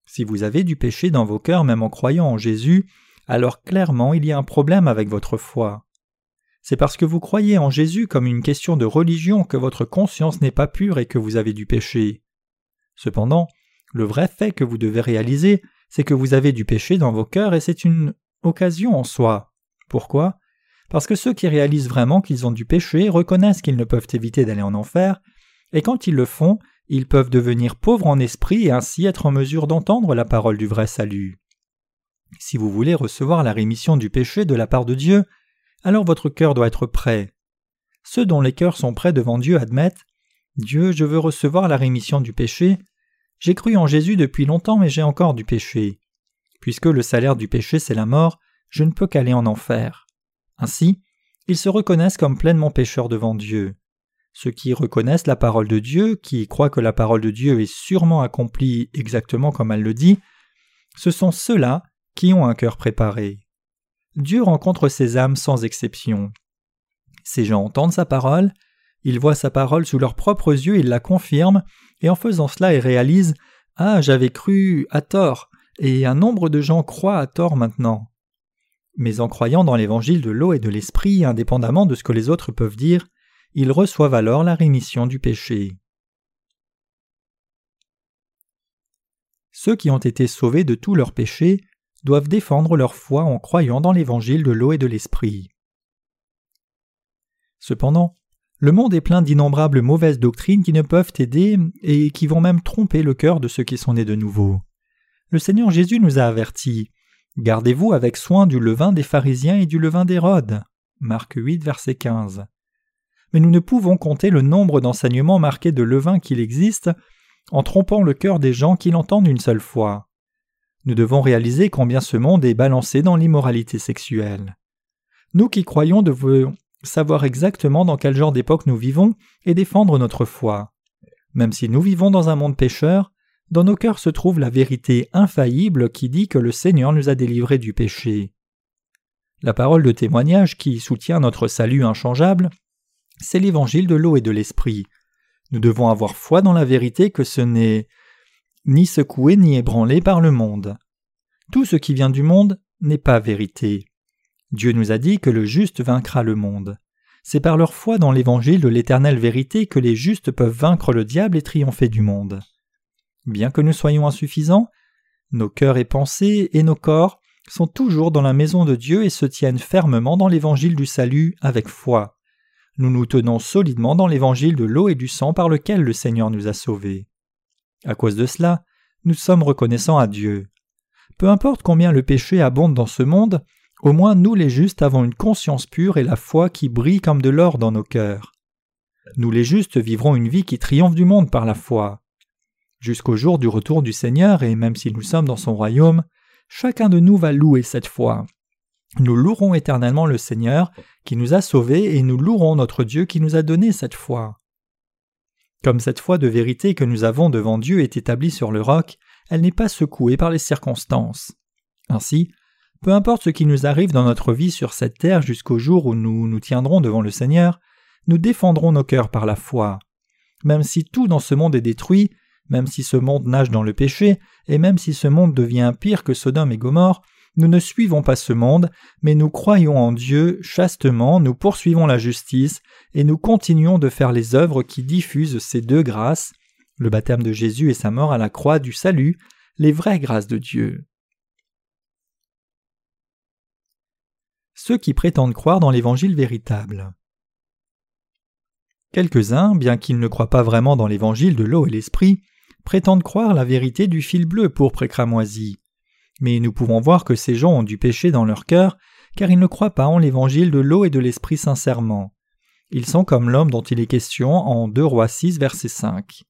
Si vous avez du péché dans vos cœurs même en croyant en Jésus, alors clairement il y a un problème avec votre foi. C'est parce que vous croyez en Jésus comme une question de religion que votre conscience n'est pas pure et que vous avez du péché. Cependant, le vrai fait que vous devez réaliser, c'est que vous avez du péché dans vos cœurs et c'est une occasion en soi. Pourquoi? Parce que ceux qui réalisent vraiment qu'ils ont du péché reconnaissent qu'ils ne peuvent éviter d'aller en enfer, et quand ils le font, ils peuvent devenir pauvres en esprit et ainsi être en mesure d'entendre la parole du vrai salut. Si vous voulez recevoir la rémission du péché de la part de Dieu, alors votre cœur doit être prêt. Ceux dont les cœurs sont prêts devant Dieu admettent Dieu, je veux recevoir la rémission du péché. J'ai cru en Jésus depuis longtemps, mais j'ai encore du péché. Puisque le salaire du péché c'est la mort, je ne peux qu'aller en enfer. Ainsi, ils se reconnaissent comme pleinement pécheurs devant Dieu. Ceux qui reconnaissent la parole de Dieu, qui croient que la parole de Dieu est sûrement accomplie exactement comme elle le dit, ce sont ceux-là ont un cœur préparé. Dieu rencontre ces âmes sans exception. Ces gens entendent sa parole, ils voient sa parole sous leurs propres yeux, ils la confirment, et en faisant cela ils réalisent Ah, j'avais cru à tort, et un nombre de gens croient à tort maintenant. Mais en croyant dans l'évangile de l'eau et de l'esprit, indépendamment de ce que les autres peuvent dire, ils reçoivent alors la rémission du péché. Ceux qui ont été sauvés de tous leurs péchés doivent défendre leur foi en croyant dans l'évangile de l'eau et de l'esprit. Cependant, le monde est plein d'innombrables mauvaises doctrines qui ne peuvent aider et qui vont même tromper le cœur de ceux qui sont nés de nouveau. Le Seigneur Jésus nous a avertis Gardez-vous avec soin du levain des pharisiens et du levain d'Hérode. Marc 8, verset 15 mais nous ne pouvons compter le nombre d'enseignements marqués de levain qu'il existe en trompant le cœur des gens qui l'entendent une seule fois. Nous devons réaliser combien ce monde est balancé dans l'immoralité sexuelle. Nous qui croyons devons savoir exactement dans quel genre d'époque nous vivons et défendre notre foi. Même si nous vivons dans un monde pécheur, dans nos cœurs se trouve la vérité infaillible qui dit que le Seigneur nous a délivrés du péché. La parole de témoignage qui soutient notre salut inchangeable c'est l'évangile de l'eau et de l'esprit. Nous devons avoir foi dans la vérité que ce n'est ni secoué ni ébranlé par le monde. Tout ce qui vient du monde n'est pas vérité. Dieu nous a dit que le juste vaincra le monde. C'est par leur foi dans l'évangile de l'éternelle vérité que les justes peuvent vaincre le diable et triompher du monde. Bien que nous soyons insuffisants, nos cœurs et pensées et nos corps sont toujours dans la maison de Dieu et se tiennent fermement dans l'évangile du salut avec foi nous nous tenons solidement dans l'évangile de l'eau et du sang par lequel le Seigneur nous a sauvés. À cause de cela, nous sommes reconnaissants à Dieu. Peu importe combien le péché abonde dans ce monde, au moins nous les justes avons une conscience pure et la foi qui brille comme de l'or dans nos cœurs. Nous les justes vivrons une vie qui triomphe du monde par la foi. Jusqu'au jour du retour du Seigneur, et même si nous sommes dans son royaume, chacun de nous va louer cette foi. Nous louerons éternellement le Seigneur qui nous a sauvés et nous louerons notre Dieu qui nous a donné cette foi. Comme cette foi de vérité que nous avons devant Dieu est établie sur le roc, elle n'est pas secouée par les circonstances. Ainsi, peu importe ce qui nous arrive dans notre vie sur cette terre jusqu'au jour où nous nous tiendrons devant le Seigneur, nous défendrons nos cœurs par la foi. Même si tout dans ce monde est détruit, même si ce monde nage dans le péché, et même si ce monde devient pire que Sodome et Gomorre, nous ne suivons pas ce monde, mais nous croyons en Dieu chastement, nous poursuivons la justice, et nous continuons de faire les œuvres qui diffusent ces deux grâces, le baptême de Jésus et sa mort à la croix du salut, les vraies grâces de Dieu. Ceux qui prétendent croire dans l'Évangile véritable. Quelques-uns, bien qu'ils ne croient pas vraiment dans l'Évangile de l'eau et l'Esprit, prétendent croire la vérité du fil bleu pour cramoisi. Mais nous pouvons voir que ces gens ont du péché dans leur cœur, car ils ne croient pas en l'évangile de l'eau et de l'esprit sincèrement. Ils sont comme l'homme dont il est question en 2 Rois 6, verset 5.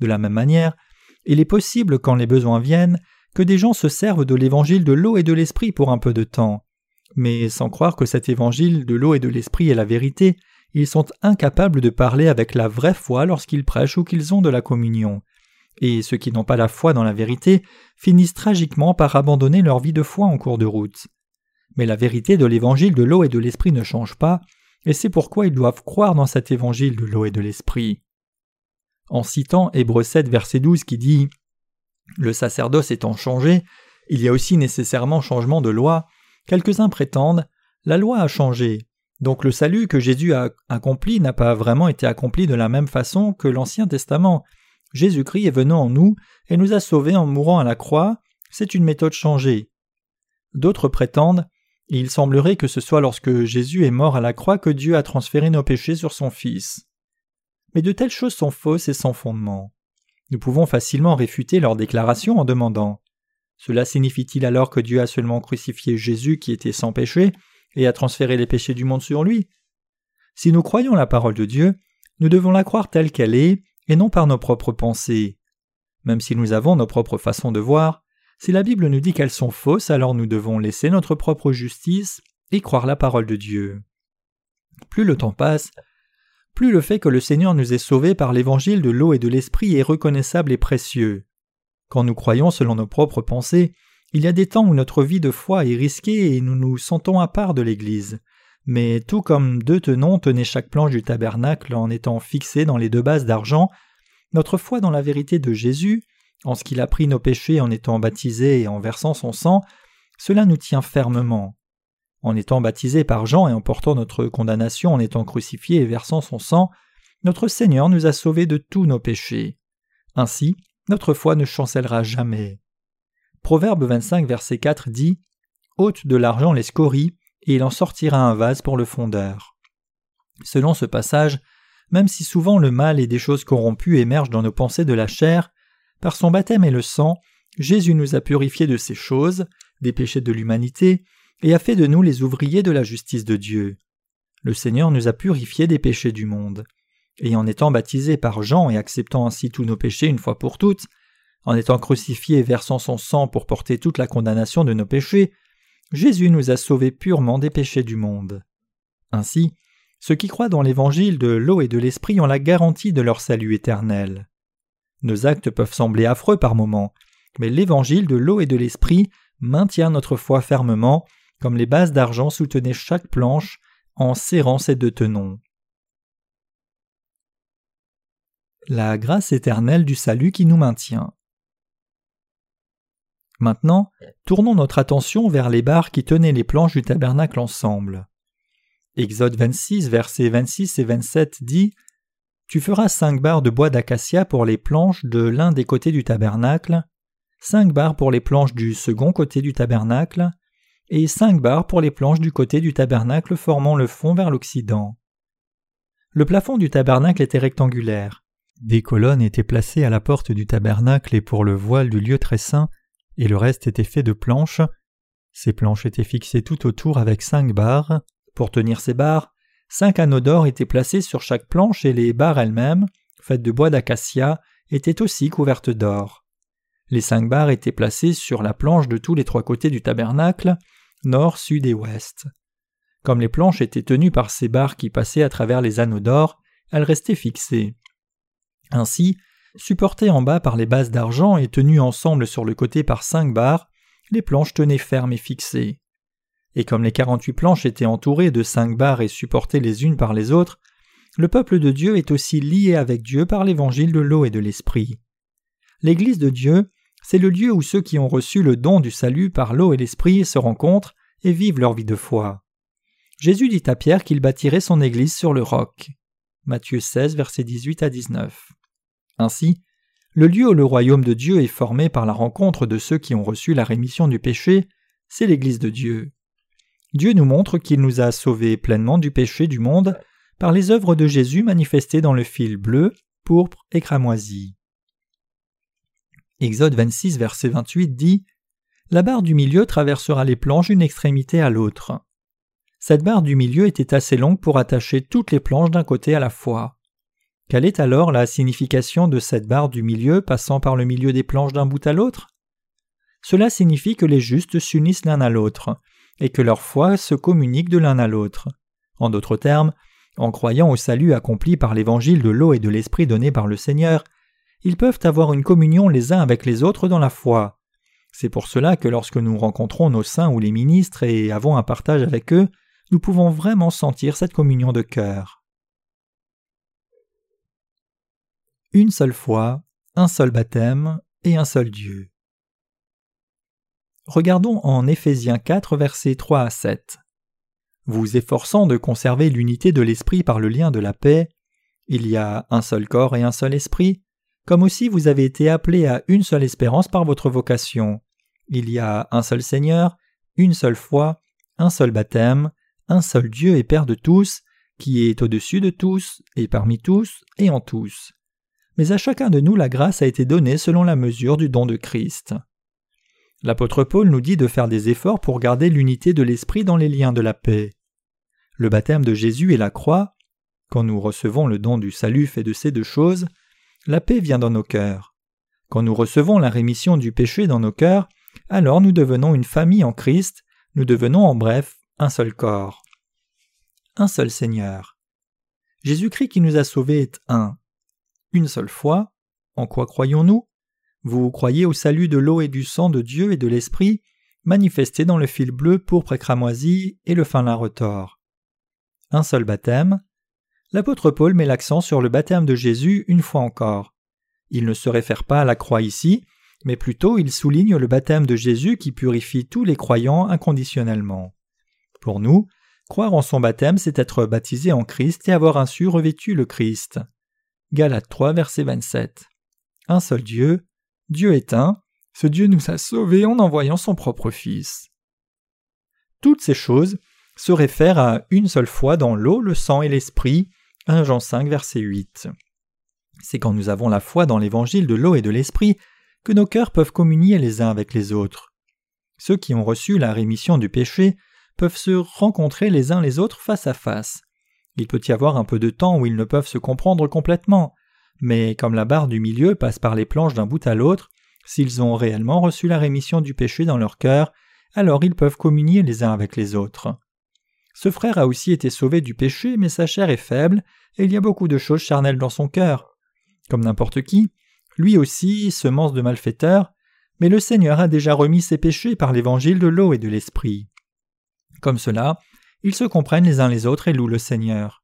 De la même manière, il est possible, quand les besoins viennent, que des gens se servent de l'évangile de l'eau et de l'esprit pour un peu de temps. Mais sans croire que cet évangile de l'eau et de l'esprit est la vérité, ils sont incapables de parler avec la vraie foi lorsqu'ils prêchent ou qu'ils ont de la communion et ceux qui n'ont pas la foi dans la vérité finissent tragiquement par abandonner leur vie de foi en cours de route. Mais la vérité de l'évangile de l'eau et de l'esprit ne change pas, et c'est pourquoi ils doivent croire dans cet évangile de l'eau et de l'esprit. En citant Hébreu 7 verset 12 qui dit Le sacerdoce étant changé, il y a aussi nécessairement changement de loi, quelques-uns prétendent La loi a changé, donc le salut que Jésus a accompli n'a pas vraiment été accompli de la même façon que l'Ancien Testament, Jésus-Christ est venu en nous et nous a sauvés en mourant à la croix, c'est une méthode changée. D'autres prétendent il semblerait que ce soit lorsque Jésus est mort à la croix que Dieu a transféré nos péchés sur son Fils. Mais de telles choses sont fausses et sans fondement. Nous pouvons facilement réfuter leur déclaration en demandant Cela signifie-t-il alors que Dieu a seulement crucifié Jésus qui était sans péché et a transféré les péchés du monde sur lui? Si nous croyons la parole de Dieu, nous devons la croire telle qu'elle est et non par nos propres pensées. Même si nous avons nos propres façons de voir, si la Bible nous dit qu'elles sont fausses, alors nous devons laisser notre propre justice et croire la parole de Dieu. Plus le temps passe, plus le fait que le Seigneur nous ait sauvés par l'évangile de l'eau et de l'esprit est reconnaissable et précieux. Quand nous croyons selon nos propres pensées, il y a des temps où notre vie de foi est risquée et nous nous sentons à part de l'Église. Mais tout comme deux tenons tenaient chaque planche du tabernacle en étant fixés dans les deux bases d'argent, notre foi dans la vérité de Jésus, en ce qu'il a pris nos péchés en étant baptisé et en versant son sang, cela nous tient fermement. En étant baptisé par Jean et en portant notre condamnation en étant crucifié et versant son sang, notre Seigneur nous a sauvés de tous nos péchés. Ainsi, notre foi ne chancellera jamais. Proverbe 25, verset 4 dit Ôte de l'argent les scories, et il en sortira un vase pour le fondeur. Selon ce passage, même si souvent le mal et des choses corrompues émergent dans nos pensées de la chair, par son baptême et le sang, Jésus nous a purifiés de ces choses, des péchés de l'humanité, et a fait de nous les ouvriers de la justice de Dieu. Le Seigneur nous a purifiés des péchés du monde. Et en étant baptisé par Jean et acceptant ainsi tous nos péchés une fois pour toutes, en étant crucifié et versant son sang pour porter toute la condamnation de nos péchés, Jésus nous a sauvés purement des péchés du monde. Ainsi, ceux qui croient dans l'évangile de l'eau et de l'esprit ont la garantie de leur salut éternel. Nos actes peuvent sembler affreux par moments, mais l'évangile de l'eau et de l'esprit maintient notre foi fermement, comme les bases d'argent soutenaient chaque planche en serrant ces deux tenons. La grâce éternelle du salut qui nous maintient. Maintenant, tournons notre attention vers les barres qui tenaient les planches du tabernacle ensemble. Exode 26, versets 26 et 27 dit Tu feras cinq barres de bois d'acacia pour les planches de l'un des côtés du tabernacle, cinq barres pour les planches du second côté du tabernacle, et cinq barres pour les planches du côté du tabernacle formant le fond vers l'occident. Le plafond du tabernacle était rectangulaire. Des colonnes étaient placées à la porte du tabernacle et pour le voile du lieu très saint, et le reste était fait de planches. Ces planches étaient fixées tout autour avec cinq barres. Pour tenir ces barres, cinq anneaux d'or étaient placés sur chaque planche et les barres elles-mêmes, faites de bois d'acacia, étaient aussi couvertes d'or. Les cinq barres étaient placées sur la planche de tous les trois côtés du tabernacle, nord, sud et ouest. Comme les planches étaient tenues par ces barres qui passaient à travers les anneaux d'or, elles restaient fixées. Ainsi, supportées en bas par les bases d'argent et tenues ensemble sur le côté par cinq barres, les planches tenaient fermes et fixées. Et comme les quarante-huit planches étaient entourées de cinq barres et supportées les unes par les autres, le peuple de Dieu est aussi lié avec Dieu par l'évangile de l'eau et de l'esprit. L'Église de Dieu, c'est le lieu où ceux qui ont reçu le don du salut par l'eau et l'esprit se rencontrent et vivent leur vie de foi. Jésus dit à Pierre qu'il bâtirait son Église sur le roc. Matthieu 16, versets 18 à 19. Ainsi, le lieu où le royaume de Dieu est formé par la rencontre de ceux qui ont reçu la rémission du péché, c'est l'Église de Dieu. Dieu nous montre qu'il nous a sauvés pleinement du péché du monde par les œuvres de Jésus manifestées dans le fil bleu, pourpre et cramoisi. Exode 26, verset 28 dit La barre du milieu traversera les planches d'une extrémité à l'autre. Cette barre du milieu était assez longue pour attacher toutes les planches d'un côté à la fois. Quelle est alors la signification de cette barre du milieu passant par le milieu des planches d'un bout à l'autre? Cela signifie que les justes s'unissent l'un à l'autre, et que leur foi se communique de l'un à l'autre. En d'autres termes, en croyant au salut accompli par l'évangile de l'eau et de l'esprit donné par le Seigneur, ils peuvent avoir une communion les uns avec les autres dans la foi. C'est pour cela que lorsque nous rencontrons nos saints ou les ministres et avons un partage avec eux, nous pouvons vraiment sentir cette communion de cœur. Une seule foi, un seul baptême et un seul Dieu. Regardons en Éphésiens 4 versets 3 à 7. Vous efforçant de conserver l'unité de l'esprit par le lien de la paix, il y a un seul corps et un seul esprit, comme aussi vous avez été appelés à une seule espérance par votre vocation. Il y a un seul Seigneur, une seule foi, un seul baptême, un seul Dieu et Père de tous, qui est au-dessus de tous, et parmi tous, et en tous. Mais à chacun de nous la grâce a été donnée selon la mesure du don de Christ. L'apôtre Paul nous dit de faire des efforts pour garder l'unité de l'esprit dans les liens de la paix. Le baptême de Jésus et la croix, quand nous recevons le don du salut fait de ces deux choses, la paix vient dans nos cœurs. Quand nous recevons la rémission du péché dans nos cœurs, alors nous devenons une famille en Christ, nous devenons en bref un seul corps. Un seul Seigneur. Jésus-Christ qui nous a sauvés est un. Une seule foi. En quoi croyons-nous? Vous croyez au salut de l'eau et du sang de Dieu et de l'Esprit, manifesté dans le fil bleu, pourpre et cramoisi et le fin lin retors. Un seul baptême. L'apôtre Paul met l'accent sur le baptême de Jésus une fois encore. Il ne se réfère pas à la croix ici, mais plutôt il souligne le baptême de Jésus qui purifie tous les croyants inconditionnellement. Pour nous, croire en son baptême, c'est être baptisé en Christ et avoir ainsi revêtu le Christ. Galates 3, verset 27. Un seul Dieu, Dieu est un, ce Dieu nous a sauvés en envoyant son propre Fils. Toutes ces choses se réfèrent à une seule foi dans l'eau, le sang et l'esprit. 1 Jean 5, verset 8. C'est quand nous avons la foi dans l'évangile de l'eau et de l'esprit que nos cœurs peuvent communier les uns avec les autres. Ceux qui ont reçu la rémission du péché peuvent se rencontrer les uns les autres face à face. Il peut y avoir un peu de temps où ils ne peuvent se comprendre complètement, mais comme la barre du milieu passe par les planches d'un bout à l'autre, s'ils ont réellement reçu la rémission du péché dans leur cœur, alors ils peuvent communier les uns avec les autres. Ce frère a aussi été sauvé du péché, mais sa chair est faible, et il y a beaucoup de choses charnelles dans son cœur. Comme n'importe qui, lui aussi, semence de malfaiteur, mais le Seigneur a déjà remis ses péchés par l'évangile de l'eau et de l'esprit. Comme cela, ils se comprennent les uns les autres et louent le Seigneur.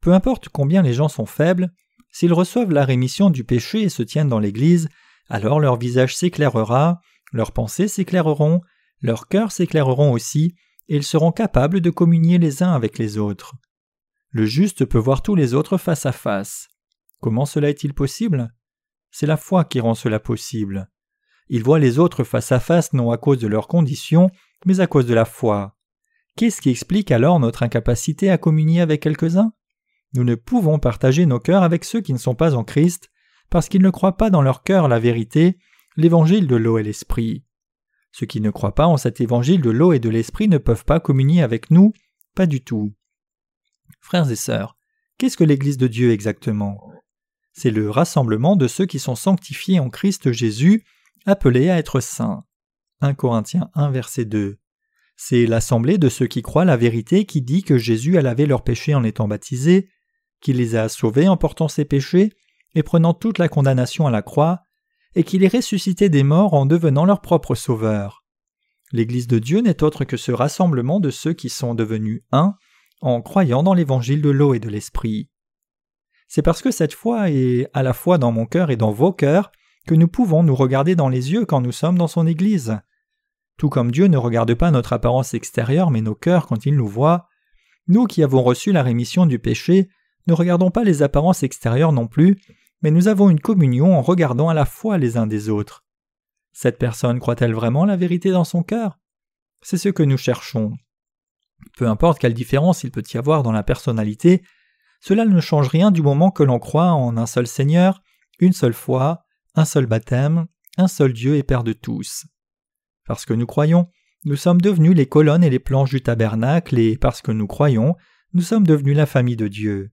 Peu importe combien les gens sont faibles, s'ils reçoivent la rémission du péché et se tiennent dans l'Église, alors leur visage s'éclairera, leurs pensées s'éclaireront, leurs cœurs s'éclaireront aussi, et ils seront capables de communier les uns avec les autres. Le juste peut voir tous les autres face à face. Comment cela est-il possible? C'est la foi qui rend cela possible. Ils voient les autres face à face non à cause de leurs conditions, mais à cause de la foi. Qu'est-ce qui explique alors notre incapacité à communier avec quelques-uns? Nous ne pouvons partager nos cœurs avec ceux qui ne sont pas en Christ, parce qu'ils ne croient pas dans leur cœur la vérité, l'évangile de l'eau et l'esprit. Ceux qui ne croient pas en cet évangile de l'eau et de l'esprit ne peuvent pas communier avec nous, pas du tout. Frères et sœurs, qu'est-ce que l'Église de Dieu exactement? C'est le rassemblement de ceux qui sont sanctifiés en Christ Jésus, appelés à être saints. 1 Corinthiens 1 verset 2. C'est l'assemblée de ceux qui croient la vérité qui dit que Jésus a lavé leurs péchés en étant baptisé, qu'il les a sauvés en portant ses péchés et prenant toute la condamnation à la croix, et qu'il les ressuscité des morts en devenant leur propre sauveur. L'Église de Dieu n'est autre que ce rassemblement de ceux qui sont devenus un en croyant dans l'évangile de l'eau et de l'esprit. C'est parce que cette foi est à la fois dans mon cœur et dans vos cœurs que nous pouvons nous regarder dans les yeux quand nous sommes dans son Église. Tout comme Dieu ne regarde pas notre apparence extérieure mais nos cœurs quand il nous voit, nous qui avons reçu la rémission du péché ne regardons pas les apparences extérieures non plus, mais nous avons une communion en regardant à la fois les uns des autres. Cette personne croit-elle vraiment la vérité dans son cœur? C'est ce que nous cherchons. Peu importe quelle différence il peut y avoir dans la personnalité, cela ne change rien du moment que l'on croit en un seul Seigneur, une seule foi, un seul baptême, un seul Dieu et Père de tous. Parce que nous croyons, nous sommes devenus les colonnes et les planches du tabernacle, et parce que nous croyons, nous sommes devenus la famille de Dieu.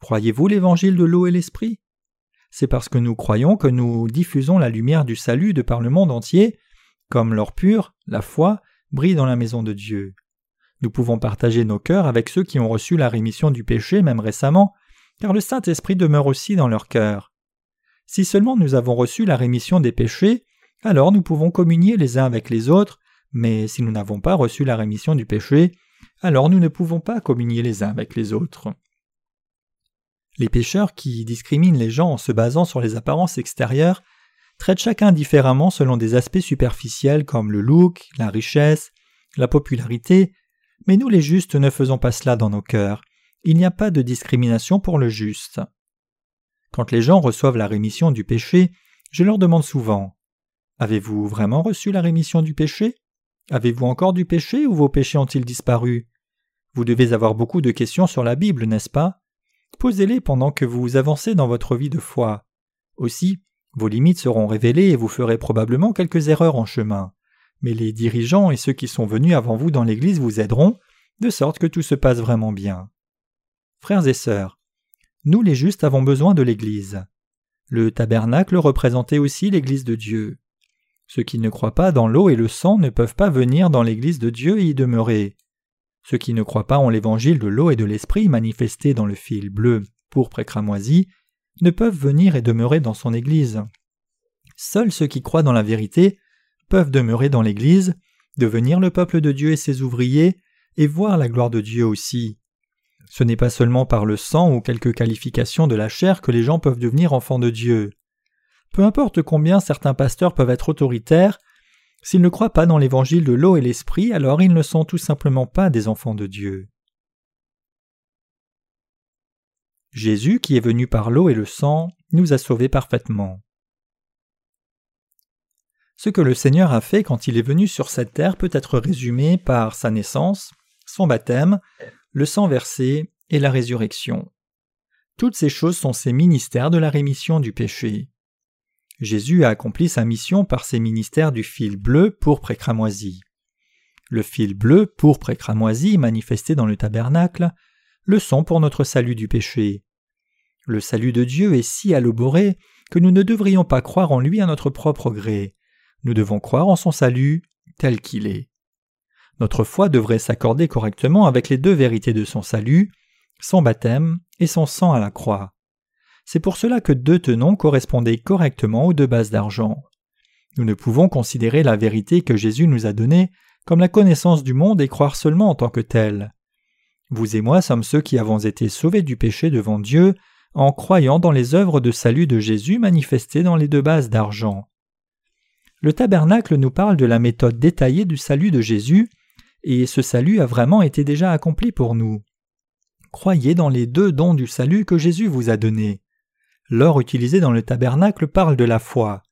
Croyez-vous l'évangile de l'eau et l'esprit? C'est parce que nous croyons que nous diffusons la lumière du salut de par le monde entier, comme l'or pur, la foi, brille dans la maison de Dieu. Nous pouvons partager nos cœurs avec ceux qui ont reçu la rémission du péché même récemment, car le Saint-Esprit demeure aussi dans leur cœur. Si seulement nous avons reçu la rémission des péchés, alors nous pouvons communier les uns avec les autres, mais si nous n'avons pas reçu la rémission du péché, alors nous ne pouvons pas communier les uns avec les autres. Les pécheurs qui discriminent les gens en se basant sur les apparences extérieures traitent chacun différemment selon des aspects superficiels comme le look, la richesse, la popularité, mais nous les justes ne faisons pas cela dans nos cœurs. Il n'y a pas de discrimination pour le juste. Quand les gens reçoivent la rémission du péché, je leur demande souvent Avez-vous vraiment reçu la rémission du péché? Avez-vous encore du péché ou vos péchés ont-ils disparu? Vous devez avoir beaucoup de questions sur la Bible, n'est-ce pas? Posez-les pendant que vous avancez dans votre vie de foi. Aussi, vos limites seront révélées et vous ferez probablement quelques erreurs en chemin. Mais les dirigeants et ceux qui sont venus avant vous dans l'Église vous aideront, de sorte que tout se passe vraiment bien. Frères et sœurs, nous les justes avons besoin de l'Église. Le tabernacle représentait aussi l'Église de Dieu. Ceux qui ne croient pas dans l'eau et le sang ne peuvent pas venir dans l'Église de Dieu et y demeurer. Ceux qui ne croient pas en l'évangile de l'eau et de l'esprit manifesté dans le fil bleu, pourpre et cramoisi, ne peuvent venir et demeurer dans son Église. Seuls ceux qui croient dans la vérité peuvent demeurer dans l'Église, devenir le peuple de Dieu et ses ouvriers, et voir la gloire de Dieu aussi. Ce n'est pas seulement par le sang ou quelques qualifications de la chair que les gens peuvent devenir enfants de Dieu. Peu importe combien certains pasteurs peuvent être autoritaires, s'ils ne croient pas dans l'évangile de l'eau et l'esprit, alors ils ne sont tout simplement pas des enfants de Dieu. Jésus, qui est venu par l'eau et le sang, nous a sauvés parfaitement. Ce que le Seigneur a fait quand il est venu sur cette terre peut être résumé par sa naissance, son baptême, le sang versé et la résurrection. Toutes ces choses sont ses ministères de la rémission du péché. Jésus a accompli sa mission par ses ministères du fil bleu, pourpre et cramoisi. Le fil bleu, pourpre et cramoisi manifesté dans le tabernacle, le sang pour notre salut du péché. Le salut de Dieu est si élaboré que nous ne devrions pas croire en lui à notre propre gré. Nous devons croire en son salut tel qu'il est. Notre foi devrait s'accorder correctement avec les deux vérités de son salut, son baptême et son sang à la croix. C'est pour cela que deux tenons correspondaient correctement aux deux bases d'argent. Nous ne pouvons considérer la vérité que Jésus nous a donnée comme la connaissance du monde et croire seulement en tant que telle. Vous et moi sommes ceux qui avons été sauvés du péché devant Dieu en croyant dans les œuvres de salut de Jésus manifestées dans les deux bases d'argent. Le tabernacle nous parle de la méthode détaillée du salut de Jésus, et ce salut a vraiment été déjà accompli pour nous. Croyez dans les deux dons du salut que Jésus vous a donnés. L'or utilisé dans le tabernacle parle de la foi.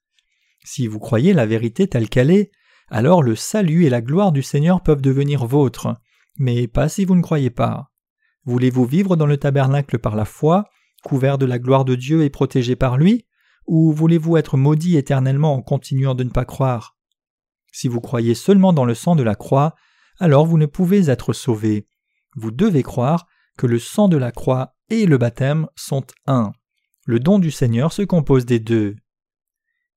Si vous croyez la vérité telle qu'elle est, alors le salut et la gloire du Seigneur peuvent devenir vôtres, mais pas si vous ne croyez pas. Voulez-vous vivre dans le tabernacle par la foi, couvert de la gloire de Dieu et protégé par lui, ou voulez-vous être maudit éternellement en continuant de ne pas croire? Si vous croyez seulement dans le sang de la croix, alors vous ne pouvez être sauvé. Vous devez croire que le sang de la croix et le baptême sont un. Le don du Seigneur se compose des deux.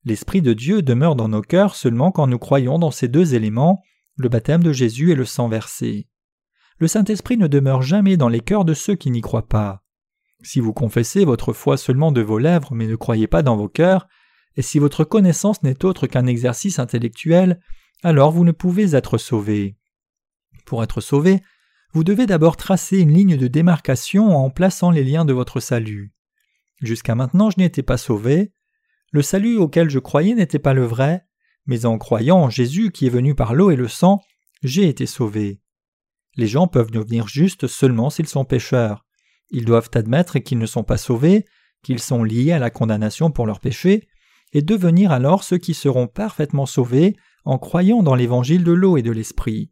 L'Esprit de Dieu demeure dans nos cœurs seulement quand nous croyons dans ces deux éléments, le baptême de Jésus et le sang versé. Le Saint-Esprit ne demeure jamais dans les cœurs de ceux qui n'y croient pas. Si vous confessez votre foi seulement de vos lèvres mais ne croyez pas dans vos cœurs, et si votre connaissance n'est autre qu'un exercice intellectuel, alors vous ne pouvez être sauvé. Pour être sauvé, vous devez d'abord tracer une ligne de démarcation en plaçant les liens de votre salut. Jusqu'à maintenant je n'étais pas sauvé. Le salut auquel je croyais n'était pas le vrai, mais en croyant en Jésus qui est venu par l'eau et le sang, j'ai été sauvé. Les gens peuvent devenir justes seulement s'ils sont pécheurs. Ils doivent admettre qu'ils ne sont pas sauvés, qu'ils sont liés à la condamnation pour leurs péchés, et devenir alors ceux qui seront parfaitement sauvés en croyant dans l'évangile de l'eau et de l'esprit.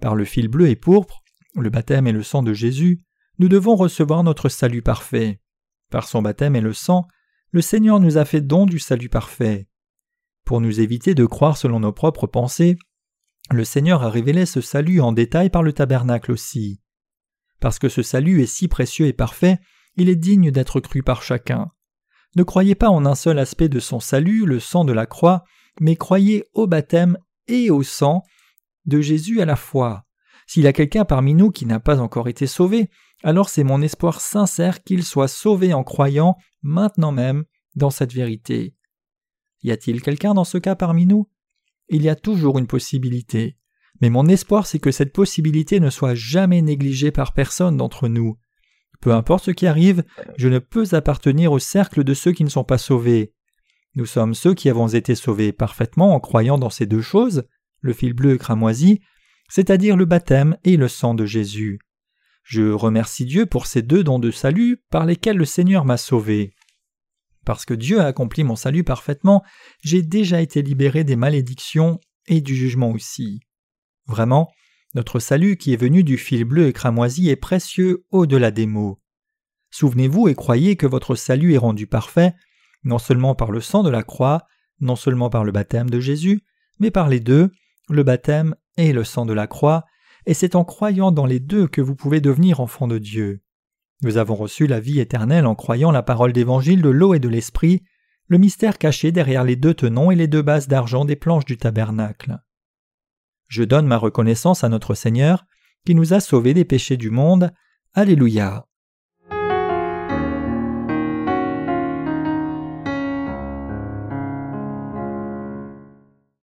Par le fil bleu et pourpre, le baptême et le sang de Jésus, nous devons recevoir notre salut parfait. Par son baptême et le sang, le Seigneur nous a fait don du salut parfait. Pour nous éviter de croire selon nos propres pensées, le Seigneur a révélé ce salut en détail par le tabernacle aussi. Parce que ce salut est si précieux et parfait, il est digne d'être cru par chacun. Ne croyez pas en un seul aspect de son salut, le sang de la croix, mais croyez au baptême et au sang de Jésus à la fois. S'il y a quelqu'un parmi nous qui n'a pas encore été sauvé, alors c'est mon espoir sincère qu'il soit sauvé en croyant, maintenant même, dans cette vérité. Y a-t-il quelqu'un dans ce cas parmi nous? Il y a toujours une possibilité. Mais mon espoir c'est que cette possibilité ne soit jamais négligée par personne d'entre nous. Peu importe ce qui arrive, je ne peux appartenir au cercle de ceux qui ne sont pas sauvés. Nous sommes ceux qui avons été sauvés parfaitement en croyant dans ces deux choses, le fil bleu cramoisi, c'est-à-dire le baptême et le sang de Jésus. Je remercie Dieu pour ces deux dons de salut par lesquels le Seigneur m'a sauvé. Parce que Dieu a accompli mon salut parfaitement, j'ai déjà été libéré des malédictions et du jugement aussi. Vraiment, notre salut qui est venu du fil bleu et cramoisi est précieux au-delà des mots. Souvenez-vous et croyez que votre salut est rendu parfait, non seulement par le sang de la croix, non seulement par le baptême de Jésus, mais par les deux, le baptême et le sang de la croix, et c'est en croyant dans les deux que vous pouvez devenir enfant de Dieu. Nous avons reçu la vie éternelle en croyant la parole d'évangile de l'eau et de l'esprit, le mystère caché derrière les deux tenons et les deux bases d'argent des planches du tabernacle. Je donne ma reconnaissance à notre Seigneur, qui nous a sauvés des péchés du monde. Alléluia.